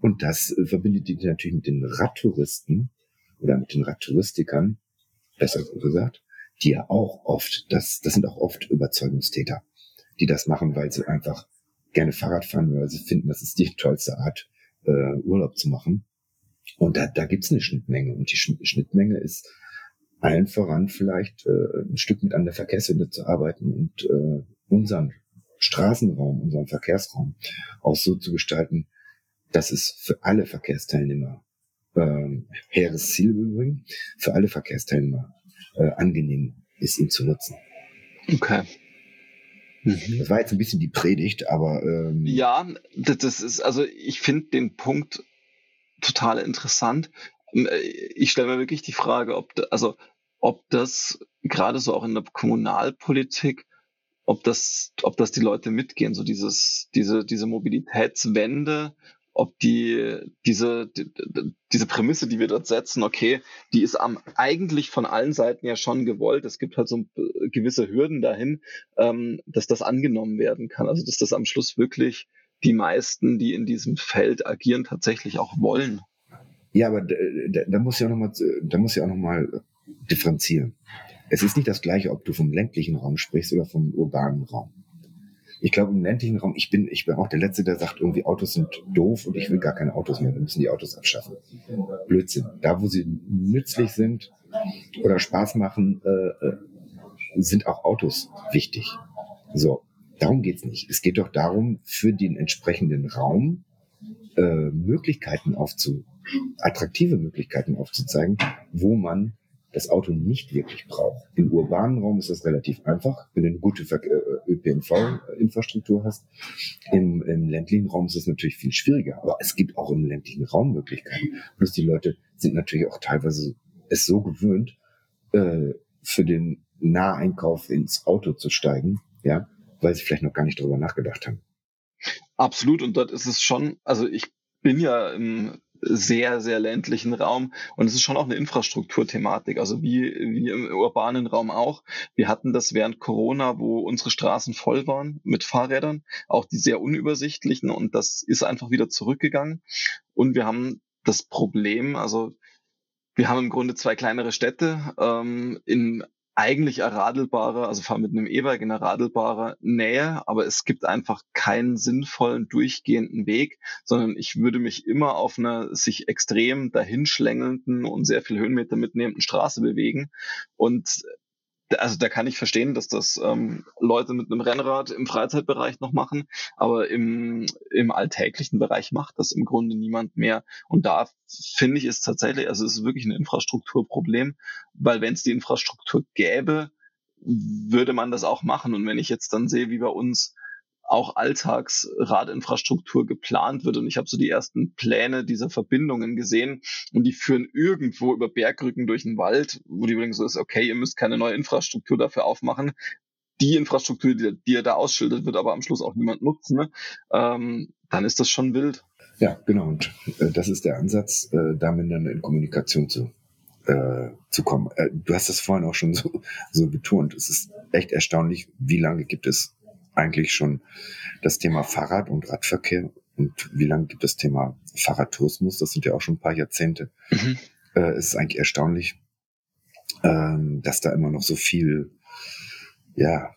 Speaker 1: Und das äh, verbindet die natürlich mit den Radtouristen oder mit den Radtouristikern, besser gesagt, die ja auch oft, das, das sind auch oft Überzeugungstäter, die das machen, weil sie einfach gerne Fahrrad fahren, weil sie finden, das ist die tollste Art, äh, Urlaub zu machen. Und da, da gibt's eine Schnittmenge. Und die Schnittmenge ist allen voran vielleicht äh, ein Stück mit an der Verkehrswende zu arbeiten und äh, unseren Straßenraum, unseren Verkehrsraum auch so zu gestalten, dass es für alle Verkehrsteilnehmer äh, hehres Ziel übrigens, für alle Verkehrsteilnehmer äh, angenehm ist, ihn zu nutzen.
Speaker 2: Okay.
Speaker 1: Mhm. Das war jetzt ein bisschen die Predigt, aber
Speaker 2: ähm ja, das ist also ich finde den Punkt total interessant. Ähm, äh, ich stelle mir wirklich die Frage, ob also ob das gerade so auch in der Kommunalpolitik, ob das ob das die Leute mitgehen, so dieses diese diese Mobilitätswende ob die, diese, die, diese Prämisse, die wir dort setzen, okay, die ist am, eigentlich von allen Seiten ja schon gewollt. Es gibt halt so gewisse Hürden dahin, ähm, dass das angenommen werden kann. Also, dass das am Schluss wirklich die meisten, die in diesem Feld agieren, tatsächlich auch wollen.
Speaker 1: Ja, aber da, muss ja auch nochmal, da muss ja auch noch mal differenzieren. Es ist nicht das gleiche, ob du vom ländlichen Raum sprichst oder vom urbanen Raum ich glaube, im ländlichen Raum, ich bin, ich bin auch der Letzte, der sagt, irgendwie Autos sind doof und ich will gar keine Autos mehr. Wir müssen die Autos abschaffen. Blödsinn. Da, wo sie nützlich sind oder Spaß machen, äh, äh sind auch Autos wichtig. So, darum geht's nicht. Es geht doch darum, für den entsprechenden Raum äh, Möglichkeiten aufzu, attraktive Möglichkeiten aufzuzeigen, wo man das Auto nicht wirklich braucht. Im urbanen Raum ist das relativ einfach, wenn du eine gute äh, ÖPNV-Infrastruktur hast. Im, Im ländlichen Raum ist es natürlich viel schwieriger, aber es gibt auch im ländlichen Raum Möglichkeiten. Plus die Leute sind natürlich auch teilweise es so gewöhnt, äh, für den Naheinkauf ins Auto zu steigen, ja, weil sie vielleicht noch gar nicht darüber nachgedacht haben.
Speaker 2: Absolut, und dort ist es schon, also ich bin ja im sehr, sehr ländlichen Raum. Und es ist schon auch eine Infrastrukturthematik, also wie, wie im urbanen Raum auch. Wir hatten das während Corona, wo unsere Straßen voll waren mit Fahrrädern, auch die sehr unübersichtlichen und das ist einfach wieder zurückgegangen. Und wir haben das Problem. Also wir haben im Grunde zwei kleinere Städte ähm, in eigentlich erradelbarer, also fahren mit einem E-Bike in erradelbarer Nähe, aber es gibt einfach keinen sinnvollen durchgehenden Weg, sondern ich würde mich immer auf einer sich extrem dahinschlängelnden und sehr viel Höhenmeter mitnehmenden Straße bewegen. Und also da kann ich verstehen, dass das ähm, Leute mit einem Rennrad im Freizeitbereich noch machen, aber im, im alltäglichen Bereich macht das im Grunde niemand mehr. Und da finde ich es tatsächlich, also es ist wirklich ein Infrastrukturproblem, weil wenn es die Infrastruktur gäbe, würde man das auch machen. Und wenn ich jetzt dann sehe, wie bei uns auch Alltagsradinfrastruktur geplant wird. Und ich habe so die ersten Pläne dieser Verbindungen gesehen und die führen irgendwo über Bergrücken durch den Wald, wo die übrigens so ist, okay, ihr müsst keine neue Infrastruktur dafür aufmachen. Die Infrastruktur, die, die ihr da ausschildert, wird aber am Schluss auch niemand nutzen. Ne? Ähm, dann ist das schon wild.
Speaker 1: Ja, genau. Und äh, das ist der Ansatz, äh, da miteinander in Kommunikation zu, äh, zu kommen. Äh, du hast das vorhin auch schon so, so betont. Es ist echt erstaunlich, wie lange gibt es eigentlich schon das Thema Fahrrad und Radverkehr und wie lange gibt es das Thema Fahrradtourismus? Das sind ja auch schon ein paar Jahrzehnte. Mhm. Äh, es ist eigentlich erstaunlich, ähm, dass da immer noch so viel, ja,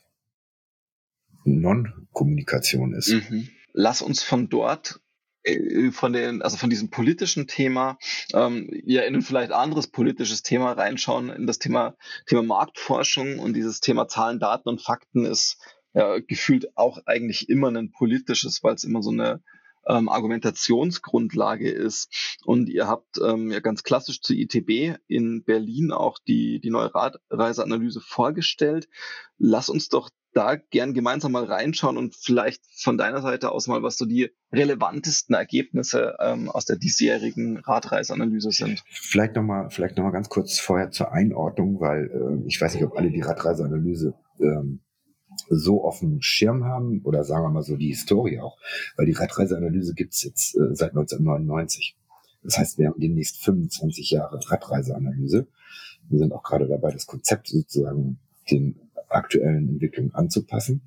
Speaker 1: Non-Kommunikation ist. Mhm.
Speaker 2: Lass uns von dort äh, von den, also von diesem politischen Thema, ähm, ja, in ein vielleicht anderes politisches Thema reinschauen, in das Thema, Thema Marktforschung und dieses Thema Zahlen, Daten und Fakten ist ja, gefühlt auch eigentlich immer ein politisches, weil es immer so eine ähm, Argumentationsgrundlage ist. Und ihr habt ähm, ja ganz klassisch zu ITB in Berlin auch die, die neue Radreiseanalyse vorgestellt. Lass uns doch da gern gemeinsam mal reinschauen und vielleicht von deiner Seite aus mal, was so die relevantesten Ergebnisse ähm, aus der diesjährigen Radreiseanalyse sind.
Speaker 1: Vielleicht nochmal, vielleicht noch mal ganz kurz vorher zur Einordnung, weil äh, ich weiß nicht, ob alle die Radreiseanalyse ähm, so dem Schirm haben oder sagen wir mal so die Historie auch, weil die Radreiseanalyse gibt's jetzt äh, seit 1999. Das heißt, wir haben demnächst 25 Jahre Radreiseanalyse. Wir sind auch gerade dabei, das Konzept sozusagen den aktuellen Entwicklungen anzupassen.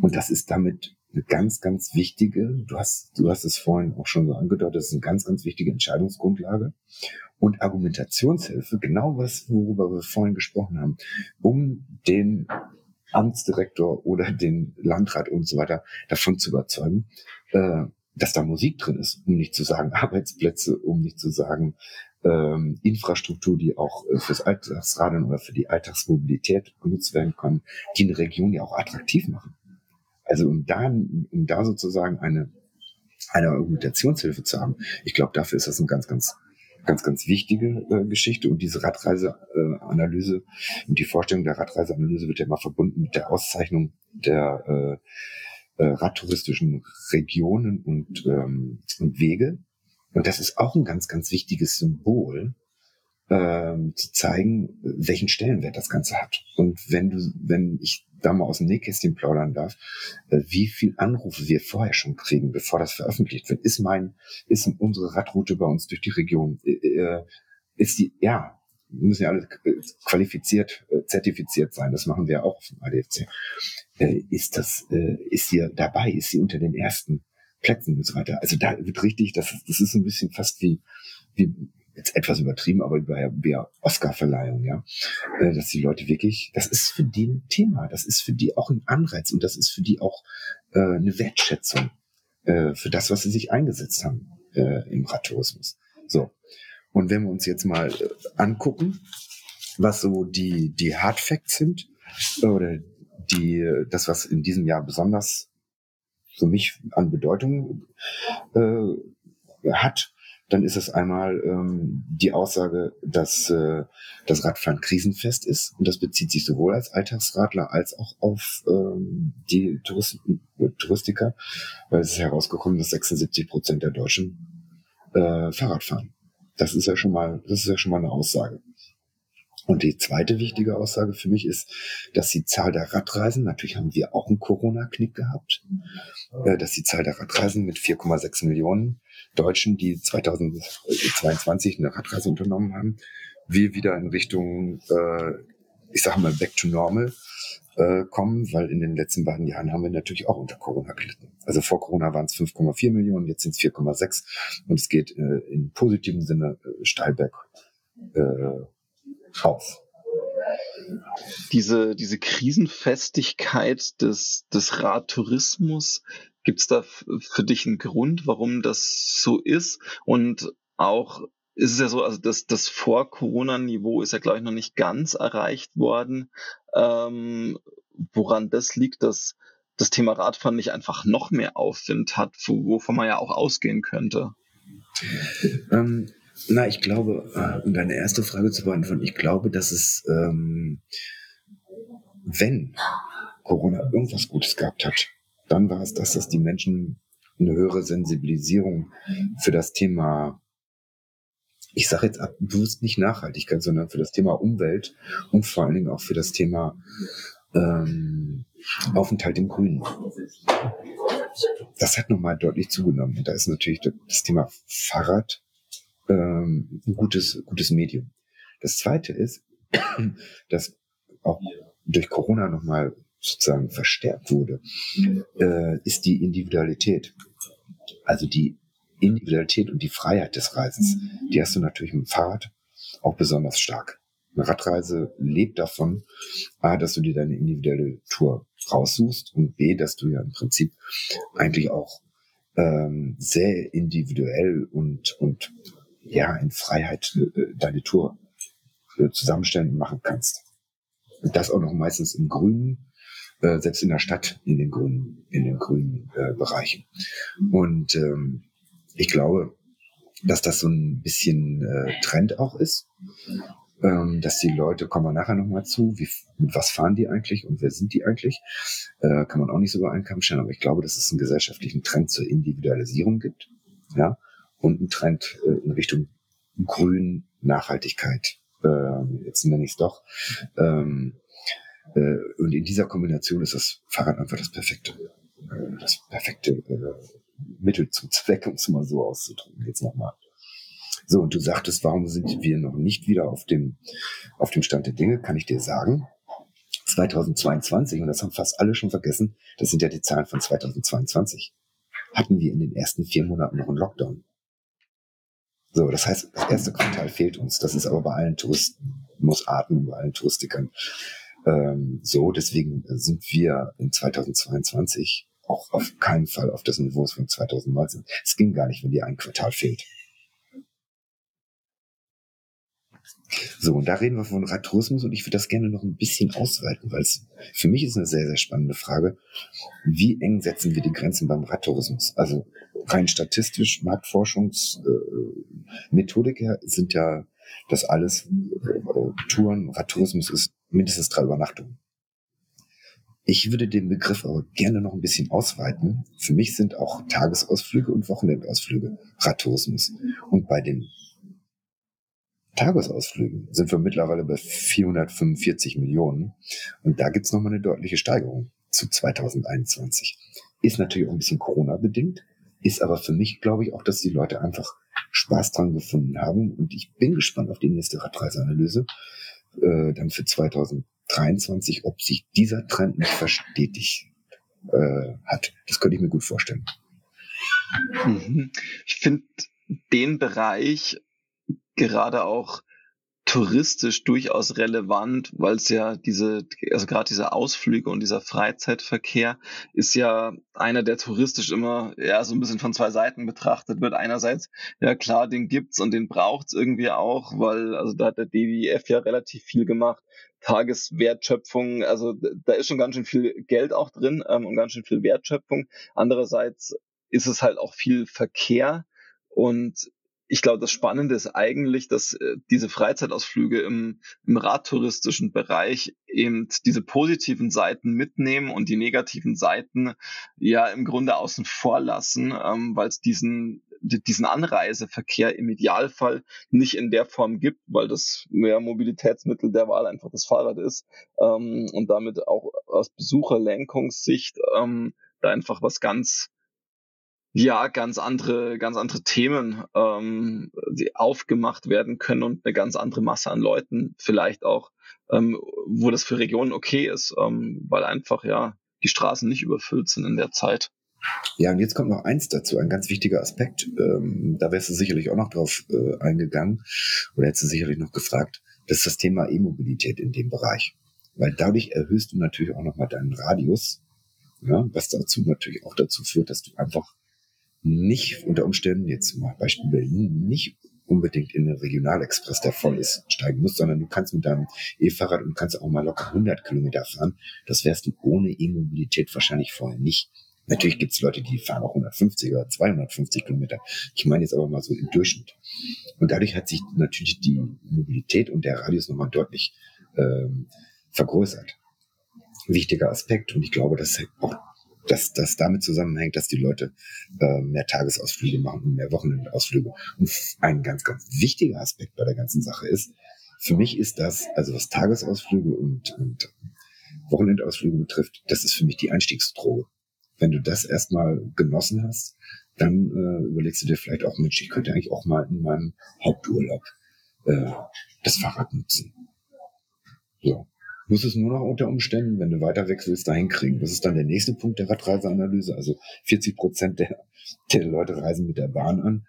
Speaker 1: Und das ist damit eine ganz, ganz wichtige, du hast, du hast es vorhin auch schon so angedeutet, das ist eine ganz, ganz wichtige Entscheidungsgrundlage und Argumentationshilfe, genau was, worüber wir vorhin gesprochen haben, um den Amtsdirektor oder den Landrat und so weiter davon zu überzeugen, äh, dass da Musik drin ist, um nicht zu sagen Arbeitsplätze, um nicht zu sagen ähm, Infrastruktur, die auch äh, fürs Alltagsradeln oder für die Alltagsmobilität genutzt werden kann, die eine Region ja auch attraktiv machen. Also um da, um da sozusagen eine, eine Argumentationshilfe zu haben, ich glaube, dafür ist das ein ganz, ganz ganz, ganz wichtige äh, Geschichte. Und diese Radreiseanalyse äh, und die Vorstellung der Radreiseanalyse wird ja immer verbunden mit der Auszeichnung der äh, äh, radtouristischen Regionen und, ähm, und Wege. Und das ist auch ein ganz, ganz wichtiges Symbol, ähm, zu zeigen, welchen Stellenwert das Ganze hat. Und wenn du, wenn ich da mal aus dem Nähkästchen plaudern darf, äh, wie viel Anrufe wir vorher schon kriegen, bevor das veröffentlicht wird. Ist mein, ist unsere Radroute bei uns durch die Region, äh, äh ist die, ja, müssen ja alle qualifiziert, zertifiziert sein. Das machen wir auch auf dem ADFC. Ist das, ist sie dabei? Ist sie unter den ersten Plätzen und so weiter? Also da wird richtig, das, das ist ein bisschen fast wie, wie jetzt etwas übertrieben, aber bei der Oscar-Verleihung, ja, äh, dass die Leute wirklich, das ist für die ein Thema, das ist für die auch ein Anreiz und das ist für die auch äh, eine Wertschätzung äh, für das, was sie sich eingesetzt haben äh, im Radtourismus. So. Und wenn wir uns jetzt mal äh, angucken, was so die, die Hard Facts sind, oder die, das, was in diesem Jahr besonders für mich an Bedeutung äh, hat, dann ist es einmal ähm, die Aussage, dass äh, das Radfahren krisenfest ist. Und das bezieht sich sowohl als Alltagsradler als auch auf ähm, die Touristen, äh, Touristiker, weil es ist herausgekommen, dass 76 Prozent der Deutschen äh, Fahrrad fahren. Das ist ja schon mal, das ist ja schon mal eine Aussage. Und die zweite wichtige Aussage für mich ist, dass die Zahl der Radreisen, natürlich haben wir auch einen Corona-Knick gehabt, äh, dass die Zahl der Radreisen mit 4,6 Millionen Deutschen, die 2022 eine Radreise unternommen haben, wir wieder in Richtung, äh, ich sage mal, back to normal äh, kommen, weil in den letzten beiden Jahren haben wir natürlich auch unter Corona gelitten. Also vor Corona waren es 5,4 Millionen, jetzt sind es 4,6 und es geht äh, in positivem Sinne äh, steil berg äh, auf.
Speaker 2: Diese, diese Krisenfestigkeit des, des Radtourismus, gibt es da für dich einen Grund, warum das so ist? Und auch ist es ja so, also das, das Vor-Corona-Niveau ist ja, glaube ich, noch nicht ganz erreicht worden. Ähm, woran das liegt, dass das Thema Radfahren nicht einfach noch mehr Aufwind hat, wovon man ja auch ausgehen könnte?
Speaker 1: Ähm, na, ich glaube, äh, um deine erste Frage zu beantworten, ich glaube, dass es, ähm, wenn Corona irgendwas Gutes gehabt hat, dann war es das, dass die Menschen eine höhere Sensibilisierung für das Thema ich sage jetzt bewusst nicht Nachhaltigkeit, sondern für das Thema Umwelt und vor allen Dingen auch für das Thema ähm, Aufenthalt im Grünen. Das hat nochmal deutlich zugenommen. Da ist natürlich das Thema Fahrrad ähm, ein gutes, gutes Medium. Das zweite ist, dass auch durch Corona nochmal sozusagen verstärkt wurde, äh, ist die Individualität. Also die Individualität und die Freiheit des Reisens, mhm. die hast du natürlich mit dem Fahrrad auch besonders stark. Eine Radreise lebt davon, A, dass du dir deine individuelle Tour raussuchst und B, dass du ja im Prinzip eigentlich auch ähm, sehr individuell und, und ja, in Freiheit äh, deine Tour äh, zusammenstellen und machen kannst. Und das auch noch meistens im Grünen, äh, selbst in der Stadt in den grünen, in den grünen äh, Bereichen. Und ähm, ich glaube, dass das so ein bisschen äh, Trend auch ist, ähm, dass die Leute, kommen wir nachher nochmal zu, wie, mit was fahren die eigentlich und wer sind die eigentlich, äh, kann man auch nicht so über einen Kamm stellen, aber ich glaube, dass es einen gesellschaftlichen Trend zur Individualisierung gibt, ja, und einen Trend äh, in Richtung Grün, Nachhaltigkeit, äh, jetzt nenne ich es doch, ähm, äh, und in dieser Kombination ist das Fahrrad einfach das perfekte, äh, das perfekte äh, Mittel zum Zweck, um es mal so auszudrücken. Jetzt nochmal. So, und du sagtest, warum sind wir noch nicht wieder auf dem, auf dem Stand der Dinge? Kann ich dir sagen. 2022, und das haben fast alle schon vergessen, das sind ja die Zahlen von 2022, hatten wir in den ersten vier Monaten noch einen Lockdown. So, das heißt, das erste Quartal fehlt uns. Das ist aber bei allen Touristen, muss atmen, bei allen Touristikern ähm, so. Deswegen sind wir in 2022 auch auf keinen Fall auf das Niveau von 2019. Es ging gar nicht, wenn dir ein Quartal fehlt. So, und da reden wir von Radtourismus und ich würde das gerne noch ein bisschen ausweiten, weil es für mich ist eine sehr, sehr spannende Frage. Wie eng setzen wir die Grenzen beim Radtourismus? Also rein statistisch, Marktforschungsmethodik äh, sind ja das alles äh, Touren, Radtourismus ist mindestens drei Übernachtungen. Ich würde den Begriff aber gerne noch ein bisschen ausweiten. Für mich sind auch Tagesausflüge und Wochenendausflüge Radtourismus. Und bei den Tagesausflügen sind wir mittlerweile bei 445 Millionen. Und da gibt's nochmal eine deutliche Steigerung zu 2021. Ist natürlich auch ein bisschen Corona-bedingt, ist aber für mich, glaube ich, auch, dass die Leute einfach Spaß dran gefunden haben. Und ich bin gespannt auf die nächste Radreiseanalyse, äh, dann für 2021. 23, ob sich dieser Trend nicht verstetigt äh, hat. Das könnte ich mir gut vorstellen.
Speaker 2: Mhm. Ich finde den Bereich gerade auch touristisch durchaus relevant, weil es ja diese, also gerade diese Ausflüge und dieser Freizeitverkehr ist ja einer, der touristisch immer ja so ein bisschen von zwei Seiten betrachtet wird. Einerseits, ja klar, den gibt's und den braucht's irgendwie auch, weil also da hat der DWF ja relativ viel gemacht. Tageswertschöpfung, also da ist schon ganz schön viel Geld auch drin ähm, und ganz schön viel Wertschöpfung. Andererseits ist es halt auch viel Verkehr und ich glaube, das Spannende ist eigentlich, dass äh, diese Freizeitausflüge im, im radtouristischen Bereich eben diese positiven Seiten mitnehmen und die negativen Seiten ja im Grunde außen vor lassen, ähm, weil es diesen diesen Anreiseverkehr im Idealfall nicht in der Form gibt, weil das mehr Mobilitätsmittel der Wahl einfach das Fahrrad ist ähm, und damit auch aus Besucherlenkungssicht ähm, da einfach was ganz ja ganz andere, ganz andere Themen ähm, die aufgemacht werden können und eine ganz andere Masse an Leuten vielleicht auch, ähm, wo das für Regionen okay ist, ähm, weil einfach ja die Straßen nicht überfüllt sind in der Zeit.
Speaker 1: Ja, und jetzt kommt noch eins dazu, ein ganz wichtiger Aspekt. Ähm, da wärst du sicherlich auch noch drauf äh, eingegangen oder hättest du sicherlich noch gefragt. Das ist das Thema E-Mobilität in dem Bereich. Weil dadurch erhöhst du natürlich auch nochmal deinen Radius, ja, was dazu natürlich auch dazu führt, dass du einfach nicht unter Umständen, jetzt mal Beispiel Berlin, nicht unbedingt in den Regionalexpress, der voll ist, steigen musst, sondern du kannst mit deinem E-Fahrrad und kannst auch mal locker 100 Kilometer fahren. Das wärst du ohne E-Mobilität wahrscheinlich vorher nicht. Natürlich gibt es Leute, die fahren auch 150 oder 250 Kilometer. Ich meine jetzt aber mal so im Durchschnitt. Und dadurch hat sich natürlich die Mobilität und der Radius nochmal deutlich ähm, vergrößert. Wichtiger Aspekt. Und ich glaube, dass auch dass das damit zusammenhängt, dass die Leute äh, mehr Tagesausflüge machen und mehr Wochenendausflüge. Und ein ganz, ganz wichtiger Aspekt bei der ganzen Sache ist, für mich ist das, also was Tagesausflüge und, und Wochenendausflüge betrifft, das ist für mich die Einstiegsdroge. Wenn du das erstmal genossen hast, dann äh, überlegst du dir vielleicht auch, Mensch, ich könnte eigentlich auch mal in meinem Haupturlaub äh, das Fahrrad nutzen. So. Muss es nur noch unter Umständen, wenn du weiter weg willst, dahin kriegen. Das ist dann der nächste Punkt der Radreiseanalyse. Also 40 Prozent der, der Leute reisen mit der Bahn an.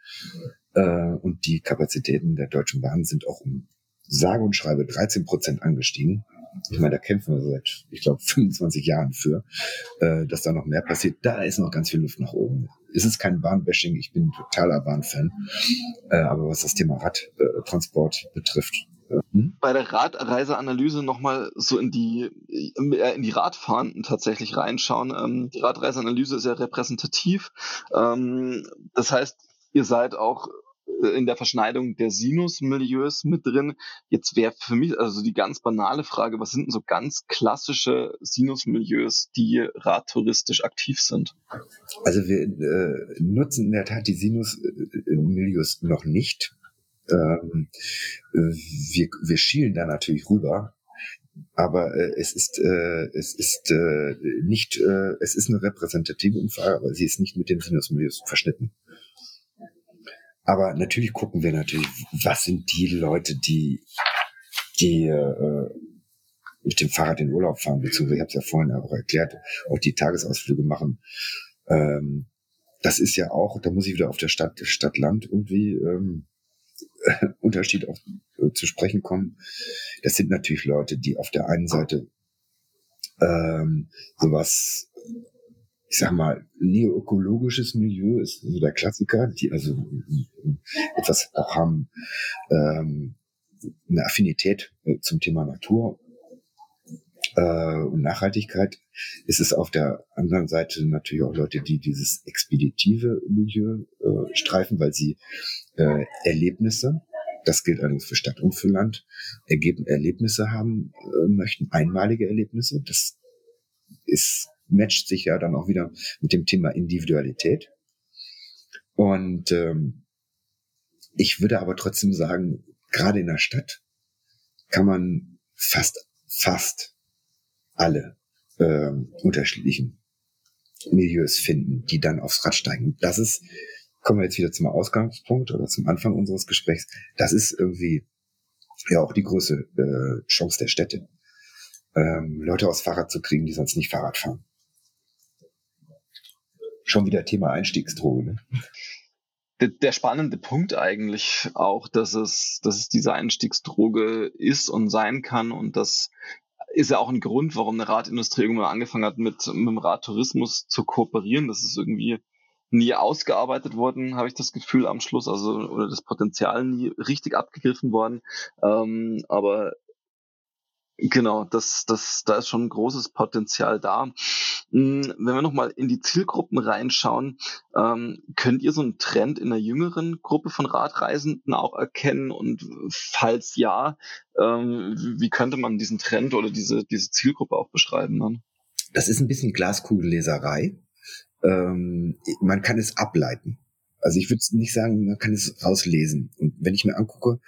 Speaker 1: Äh, und die Kapazitäten der Deutschen Bahn sind auch um sage und schreibe 13 Prozent angestiegen. Ich meine, da kämpfen wir seit, ich glaube, 25 Jahren für, äh, dass da noch mehr passiert. Da ist noch ganz viel Luft nach oben. Es ist kein Bahnbashing, ich bin totaler Bahnfan. Äh, aber was das Thema Radtransport betrifft,
Speaker 2: hm? Bei der Radreiseanalyse nochmal so in die, äh, in die Radfahrenden tatsächlich reinschauen. Ähm, die Radreiseanalyse ist ja repräsentativ. Ähm, das heißt, ihr seid auch in der Verschneidung der Sinus-Milieus mit drin. Jetzt wäre für mich also die ganz banale Frage, was sind denn so ganz klassische Sinus-Milieus, die radtouristisch aktiv sind?
Speaker 1: Also wir äh, nutzen in der Tat die Sinus-Milieus noch nicht. Ähm, wir, wir schielen da natürlich rüber, aber äh, es ist äh, es ist äh, nicht äh, es ist eine repräsentative Umfrage, aber sie ist nicht mit den Sinus-Milieus verschnitten. Aber natürlich gucken wir natürlich, was sind die Leute, die, die äh, mit dem Fahrrad in Urlaub fahren, beziehungsweise ich habe es ja vorhin auch erklärt, auch die Tagesausflüge machen. Ähm, das ist ja auch, da muss ich wieder auf der Stadt, Stadt-Land irgendwie ähm, Unterschied auch äh, zu sprechen kommen. Das sind natürlich Leute, die auf der einen Seite ähm, sowas ich sag mal, neoökologisches Milieu ist so der Klassiker, die also etwas auch haben, ähm, eine Affinität äh, zum Thema Natur äh, und Nachhaltigkeit. Es ist auf der anderen Seite natürlich auch Leute, die dieses expeditive Milieu äh, streifen, weil sie äh, Erlebnisse, das gilt allerdings für Stadt und für Land, ergeben Erlebnisse haben äh, möchten, einmalige Erlebnisse. Das ist matcht sich ja dann auch wieder mit dem Thema Individualität. Und ähm, ich würde aber trotzdem sagen, gerade in der Stadt kann man fast, fast alle äh, unterschiedlichen Milieus finden, die dann aufs Rad steigen. Das ist, kommen wir jetzt wieder zum Ausgangspunkt oder zum Anfang unseres Gesprächs, das ist irgendwie ja auch die große äh, Chance der Städte, ähm, Leute aufs Fahrrad zu kriegen, die sonst nicht Fahrrad fahren schon wieder Thema Einstiegsdroge. Ne?
Speaker 2: Der, der, spannende Punkt eigentlich auch, dass es, dass es diese Einstiegsdroge ist und sein kann und das ist ja auch ein Grund, warum eine Radindustrie irgendwann angefangen hat, mit, mit dem Radtourismus zu kooperieren. Das ist irgendwie nie ausgearbeitet worden, habe ich das Gefühl am Schluss, also oder das Potenzial nie richtig abgegriffen worden. Ähm, aber Genau, das, das, da ist schon ein großes Potenzial da. Hm, wenn wir nochmal in die Zielgruppen reinschauen, ähm, könnt ihr so einen Trend in der jüngeren Gruppe von Radreisenden auch erkennen? Und falls ja, ähm, wie könnte man diesen Trend oder diese, diese Zielgruppe auch beschreiben dann?
Speaker 1: Das ist ein bisschen Glaskugelleserei. Ähm, man kann es ableiten. Also ich würde nicht sagen, man kann es rauslesen. Und wenn ich mir angucke,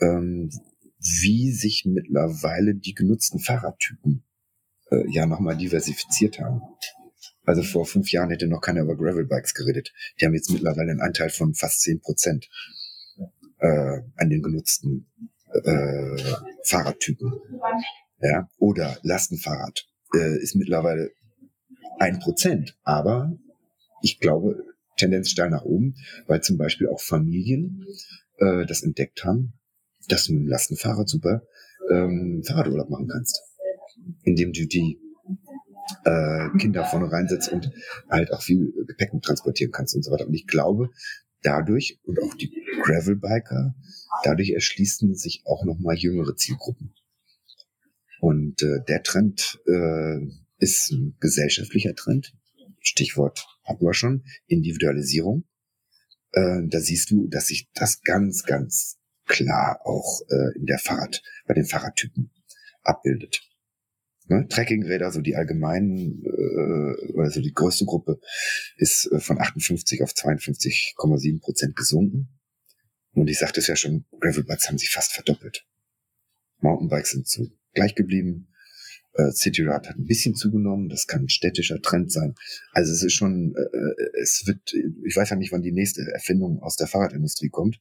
Speaker 1: ähm, wie sich mittlerweile die genutzten Fahrradtypen äh, ja nochmal diversifiziert haben. Also vor fünf Jahren hätte noch keiner über Gravelbikes geredet. Die haben jetzt mittlerweile einen Anteil von fast zehn Prozent äh, an den genutzten äh, Fahrradtypen. Ja, oder Lastenfahrrad äh, ist mittlerweile ein Prozent, aber ich glaube Tendenz steil nach oben, weil zum Beispiel auch Familien äh, das entdeckt haben, dass du mit dem Lastenfahrrad super ähm, Fahrradurlaub machen kannst, indem du die äh, Kinder vorne reinsetzt und halt auch viel Gepäck transportieren kannst und so weiter. Und ich glaube, dadurch und auch die Gravelbiker, dadurch erschließen sich auch nochmal jüngere Zielgruppen. Und äh, der Trend äh, ist ein gesellschaftlicher Trend. Stichwort hatten wir schon, Individualisierung. Äh, da siehst du, dass sich das ganz, ganz klar auch äh, in der Fahrrad, bei den Fahrradtypen abbildet. Ne? Trekkingräder, so die allgemeinen, äh, also die größte Gruppe, ist äh, von 58 auf 52,7 Prozent gesunken. Und ich sagte es ja schon, Gravelbikes haben sich fast verdoppelt. Mountainbikes sind so gleich geblieben. Äh, Cityrad hat ein bisschen zugenommen. Das kann ein städtischer Trend sein. Also es ist schon, äh, äh, es wird, ich weiß ja nicht, wann die nächste Erfindung aus der Fahrradindustrie kommt.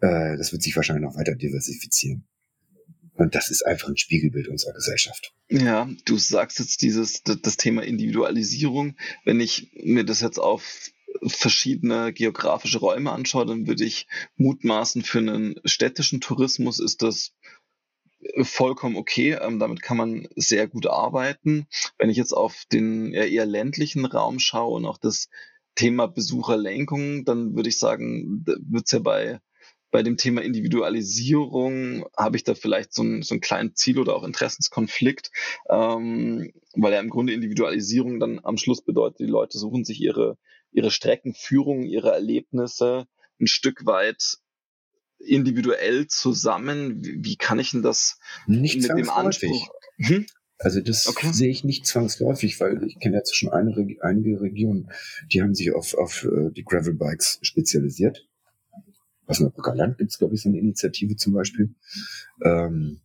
Speaker 1: Äh, das wird sich wahrscheinlich noch weiter diversifizieren. Und das ist einfach ein Spiegelbild unserer Gesellschaft.
Speaker 2: Ja, du sagst jetzt dieses, das Thema Individualisierung. Wenn ich mir das jetzt auf verschiedene geografische Räume anschaue, dann würde ich mutmaßen, für einen städtischen Tourismus ist das vollkommen okay. Ähm, damit kann man sehr gut arbeiten. Wenn ich jetzt auf den eher ländlichen Raum schaue und auch das Thema Besucherlenkung, dann würde ich sagen, wird es ja bei bei dem Thema Individualisierung habe ich da vielleicht so, ein, so einen kleinen Ziel oder auch Interessenskonflikt, ähm, weil ja im Grunde Individualisierung dann am Schluss bedeutet, die Leute suchen sich ihre, ihre Streckenführung, ihre Erlebnisse ein Stück weit individuell zusammen. Wie, wie kann ich denn das
Speaker 1: nicht mit dem Anspruch? Hm? Also das okay. sehe ich nicht zwangsläufig, weil ich kenne jetzt schon eine, einige Regionen, die haben sich auf, auf äh, die Gravelbikes spezialisiert Osnabrücker Land gibt es, glaube ich, so eine Initiative zum Beispiel, ähm,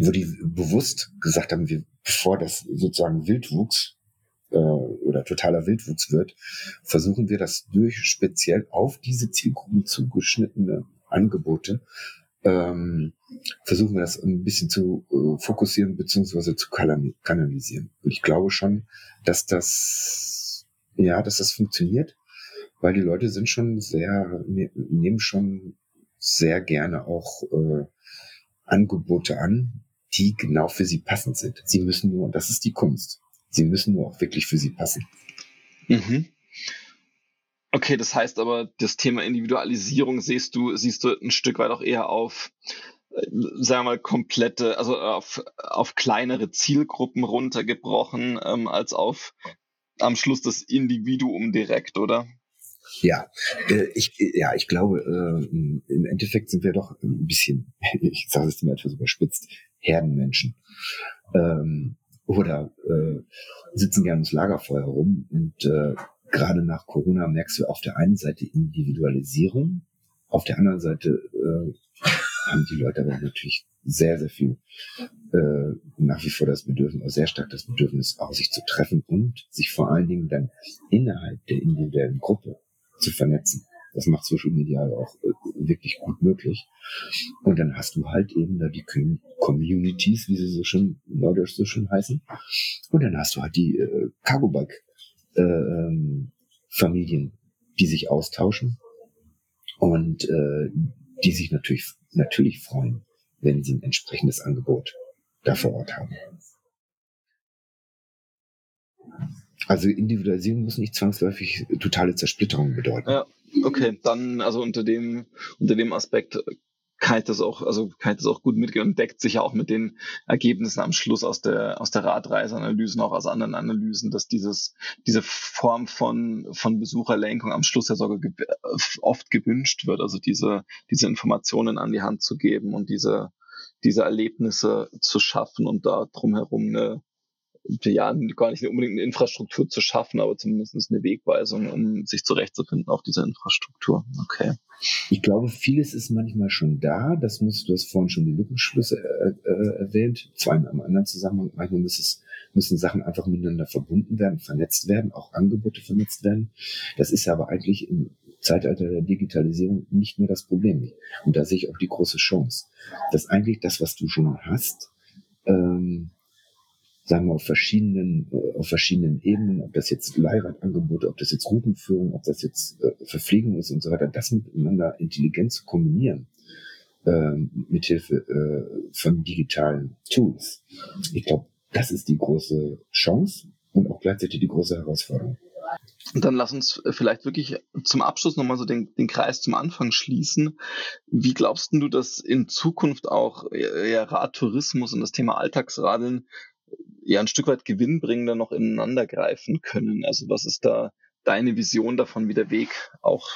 Speaker 1: wo die bewusst gesagt haben, wir, bevor das sozusagen Wildwuchs äh, oder totaler Wildwuchs wird, versuchen wir das durch speziell auf diese Zielgruppen zugeschnittene Angebote ähm, versuchen wir das ein bisschen zu äh, fokussieren beziehungsweise zu kanalisieren. Und ich glaube schon, dass das ja, dass das funktioniert weil die Leute sind schon sehr, ne, nehmen schon sehr gerne auch äh, Angebote an, die genau für sie passend sind. Sie müssen nur, und das ist die Kunst, sie müssen nur auch wirklich für sie passen.
Speaker 2: Mhm. Okay, das heißt aber, das Thema Individualisierung siehst du, siehst du ein Stück weit auch eher auf, äh, sagen wir mal, komplette, also auf, auf kleinere Zielgruppen runtergebrochen, ähm, als auf am Schluss das Individuum direkt, oder?
Speaker 1: Ja, äh, ich, ja, ich glaube, äh, im Endeffekt sind wir doch ein bisschen, ich sage es immer etwas überspitzt, Herdenmenschen. Ähm, oder äh, sitzen gerne ums Lagerfeuer rum und gerade nach Corona merkst du auf der einen Seite Individualisierung, auf der anderen Seite haben die Leute aber natürlich sehr, sehr viel äh, nach wie vor das Bedürfnis, sehr stark das Bedürfnis, auch sich zu treffen und sich vor allen Dingen dann innerhalb der individuellen Gruppe zu vernetzen. Das macht Social Media auch äh, wirklich gut möglich. Und dann hast du halt eben da die Communities, wie sie so schön, neudeutsch so schön heißen. Und dann hast du halt die äh, Cargo Bike äh, ähm, Familien, die sich austauschen und äh, die sich natürlich natürlich freuen, wenn sie ein entsprechendes Angebot da vor Ort haben. Also Individualisierung muss nicht zwangsläufig totale Zersplitterung bedeuten.
Speaker 2: Ja, okay, dann also unter dem unter dem Aspekt kann ich das auch, also kann ich das auch gut mitgehen und deckt sich ja auch mit den Ergebnissen am Schluss aus der aus der Radreiseanalysen, auch aus anderen Analysen, dass dieses diese Form von von Besucherlenkung am Schluss ja sogar ge oft gewünscht wird, also diese diese Informationen an die Hand zu geben und diese diese Erlebnisse zu schaffen und da drumherum eine ja, gar nicht unbedingt eine Infrastruktur zu schaffen, aber zumindest eine Wegweisung, um sich zurechtzufinden auf dieser Infrastruktur. Okay.
Speaker 1: Ich glaube, vieles ist manchmal schon da. Das muss, du hast vorhin schon die Lückenschlüsse äh, äh, erwähnt. Zwar in einem anderen Zusammenhang. Manchmal muss es, müssen Sachen einfach miteinander verbunden werden, vernetzt werden, auch Angebote vernetzt werden. Das ist aber eigentlich im Zeitalter der Digitalisierung nicht mehr das Problem. Und da sehe ich auch die große Chance, dass eigentlich das, was du schon hast, ähm, sagen wir auf verschiedenen, äh, auf verschiedenen Ebenen, ob das jetzt Leihradangebote, ob das jetzt Routenführung, ob das jetzt äh, Verpflegung ist und so weiter, das miteinander intelligent zu kombinieren, äh, mithilfe äh, von digitalen Tools. Ich glaube, das ist die große Chance und auch gleichzeitig die große Herausforderung.
Speaker 2: Und dann lass uns vielleicht wirklich zum Abschluss nochmal so den, den Kreis zum Anfang schließen. Wie glaubst du, dass in Zukunft auch ja, Radtourismus und das Thema Alltagsradeln ja ein Stück weit gewinnbringender noch ineinander greifen können. Also was ist da deine Vision davon, wie der Weg auch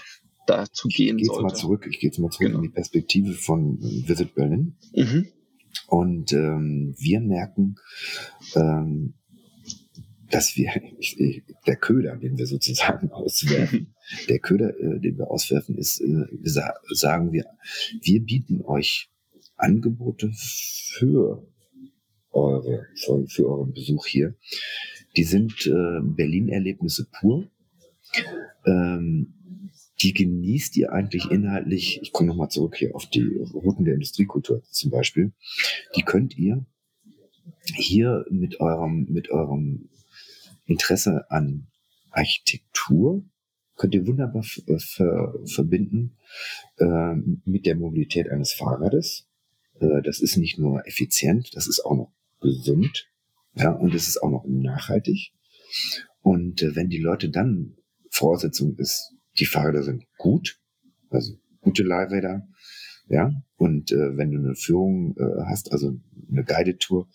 Speaker 2: dazu gehen
Speaker 1: ich
Speaker 2: sollte?
Speaker 1: Mal zurück, ich gehe jetzt mal zurück genau. in die Perspektive von Visit Berlin. Mhm. Und ähm, wir merken, ähm, dass wir, der Köder, den wir sozusagen auswerfen, der Köder, äh, den wir auswerfen, ist, äh, wir sagen wir, wir bieten euch Angebote für eure, für, für euren Besuch hier. Die sind äh, Berlin-Erlebnisse pur. Ähm, die genießt ihr eigentlich inhaltlich, ich komme nochmal zurück hier auf die Routen der Industriekultur zum Beispiel, die könnt ihr hier mit eurem, mit eurem Interesse an Architektur, könnt ihr wunderbar ver verbinden äh, mit der Mobilität eines Fahrrades. Äh, das ist nicht nur effizient, das ist auch noch gesund. Ja, und es ist auch noch nachhaltig. Und äh, wenn die Leute dann, Voraussetzung ist, die Fahrräder sind gut, also gute Leihräder, ja, und äh, wenn du eine Führung äh, hast, also eine Guided-Tour,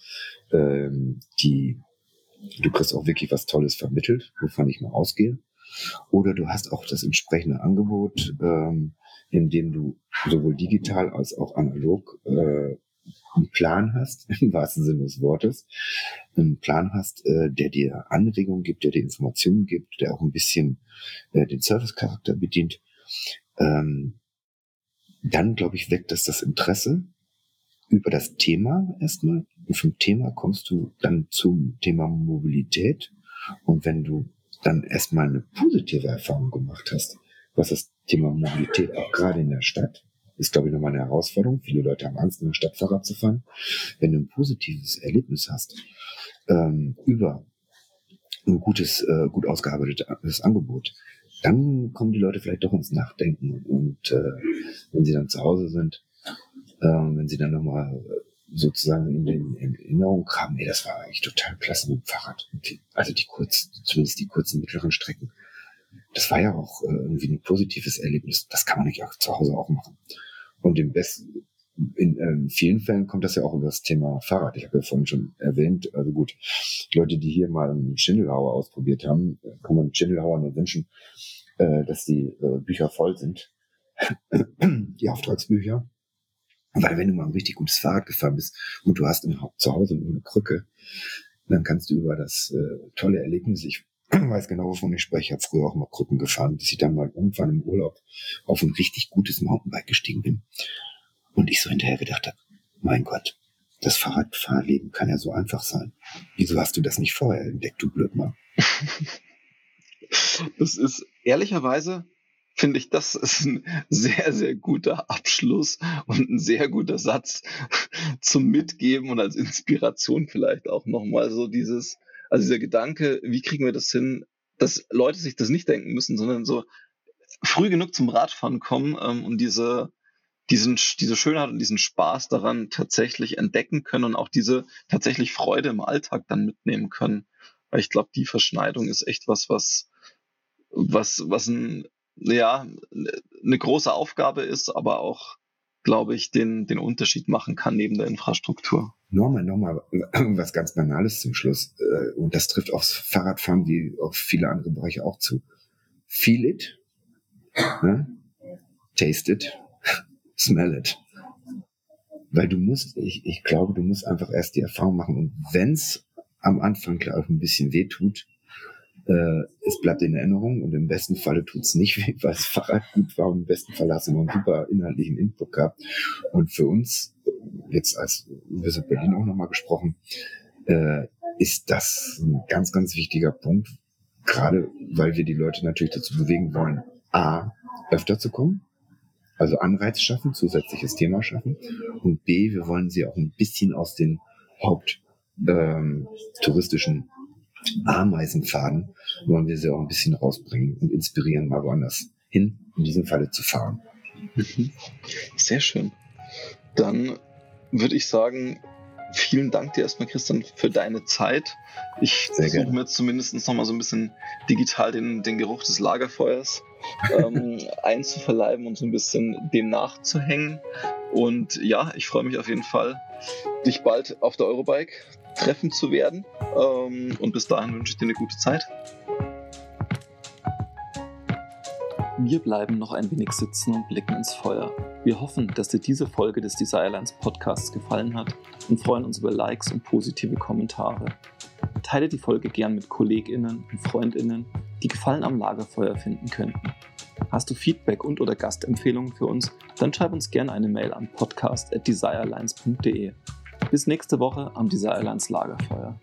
Speaker 1: ähm, die, du kriegst auch wirklich was Tolles vermittelt, wovon ich mal ausgehe. Oder du hast auch das entsprechende Angebot, ähm, in dem du sowohl digital als auch analog äh, einen Plan hast, im wahrsten Sinne des Wortes, einen Plan hast, äh, der dir Anregungen gibt, der dir Informationen gibt, der auch ein bisschen äh, den Service-Charakter bedient, ähm, dann, glaube ich, weckt das das Interesse über das Thema erstmal. Und vom Thema kommst du dann zum Thema Mobilität. Und wenn du dann erstmal eine positive Erfahrung gemacht hast, was das Thema Mobilität auch gerade in der Stadt ist, glaube ich, nochmal eine Herausforderung. Viele Leute haben Angst, in der Stadt Fahrrad zu fahren. Wenn du ein positives Erlebnis hast ähm, über ein gutes, äh, gut ausgearbeitetes Angebot, dann kommen die Leute vielleicht doch ins Nachdenken. Und äh, wenn sie dann zu Hause sind, äh, wenn sie dann nochmal sozusagen in, den, in Erinnerung haben, ey, das war eigentlich total klasse mit dem Fahrrad. Also die kurzen, zumindest die kurzen mittleren Strecken. Das war ja auch äh, irgendwie ein positives Erlebnis. Das kann man nicht auch zu Hause auch machen. Und im besten, in, äh, vielen Fällen kommt das ja auch über das Thema Fahrrad. Ich habe ja vorhin schon erwähnt, also gut, Leute, die hier mal einen Schindelhauer ausprobiert haben, kann man Schindelhauer nur wünschen, äh, dass die äh, Bücher voll sind. die Auftragsbücher. Weil wenn du mal ein richtig gutes Fahrrad gefahren bist und du hast im, zu Hause nur eine Krücke, dann kannst du über das äh, tolle Erlebnis, ich weiß genau, wovon ich spreche. Ich habe früher auch mal Krücken gefahren, bis ich dann mal irgendwann im Urlaub auf ein richtig gutes Mountainbike gestiegen bin. Und ich so hinterher gedacht habe, mein Gott, das Fahrradfahrleben kann ja so einfach sein. Wieso hast du das nicht vorher entdeckt, du Blödmann?
Speaker 2: Das ist ehrlicherweise, finde ich, das ist ein sehr, sehr guter Abschluss und ein sehr guter Satz zum Mitgeben und als Inspiration vielleicht auch nochmal so dieses, also dieser Gedanke, wie kriegen wir das hin, dass Leute sich das nicht denken müssen, sondern so früh genug zum Radfahren kommen ähm, und diese, diesen, diese Schönheit und diesen Spaß daran tatsächlich entdecken können und auch diese tatsächlich Freude im Alltag dann mitnehmen können. Weil ich glaube, die Verschneidung ist echt was, was, was, was ein, ja, eine große Aufgabe ist, aber auch, glaube ich, den, den Unterschied machen kann neben der Infrastruktur.
Speaker 1: Nochmal, nochmal was ganz Banales zum Schluss. Äh, und das trifft aufs Fahrradfahren wie auf viele andere Bereiche auch zu. Feel it, ne? taste it, smell it. Weil du musst, ich, ich glaube, du musst einfach erst die Erfahrung machen. Und wenn's am Anfang klar auch ein bisschen weh tut, äh, es bleibt in Erinnerung und im besten Falle tut's nicht weh, weil das Fahrrad gut war und im besten Fall hast du noch einen super inhaltlichen Input gehabt. Und für uns, jetzt als Visit Berlin auch nochmal gesprochen, äh, ist das ein ganz, ganz wichtiger Punkt, gerade weil wir die Leute natürlich dazu bewegen wollen, A, öfter zu kommen, also Anreiz schaffen, zusätzliches Thema schaffen und B, wir wollen sie auch ein bisschen aus den Haupt ähm, touristischen Ameisenfaden wollen wir sie auch ein bisschen rausbringen und inspirieren, mal woanders hin, in diesem Falle zu fahren.
Speaker 2: Mhm. Sehr schön. Dann würde ich sagen, vielen Dank dir erstmal, Christian, für deine Zeit. Ich versuche mir zumindest noch mal so ein bisschen digital den, den Geruch des Lagerfeuers ähm, einzuverleiben und so ein bisschen dem nachzuhängen. Und ja, ich freue mich auf jeden Fall, dich bald auf der Eurobike treffen zu werden. Ähm, und bis dahin wünsche ich dir eine gute Zeit. Wir bleiben noch ein wenig sitzen und blicken ins Feuer. Wir hoffen, dass dir diese Folge des Desirelines Podcasts gefallen hat und freuen uns über Likes und positive Kommentare. Teile die Folge gern mit KollegInnen und FreundInnen, die Gefallen am Lagerfeuer finden könnten. Hast du Feedback und oder Gastempfehlungen für uns, dann schreib uns gerne eine Mail an podcast@desirelines.de. Bis nächste Woche am Desirelines Lagerfeuer.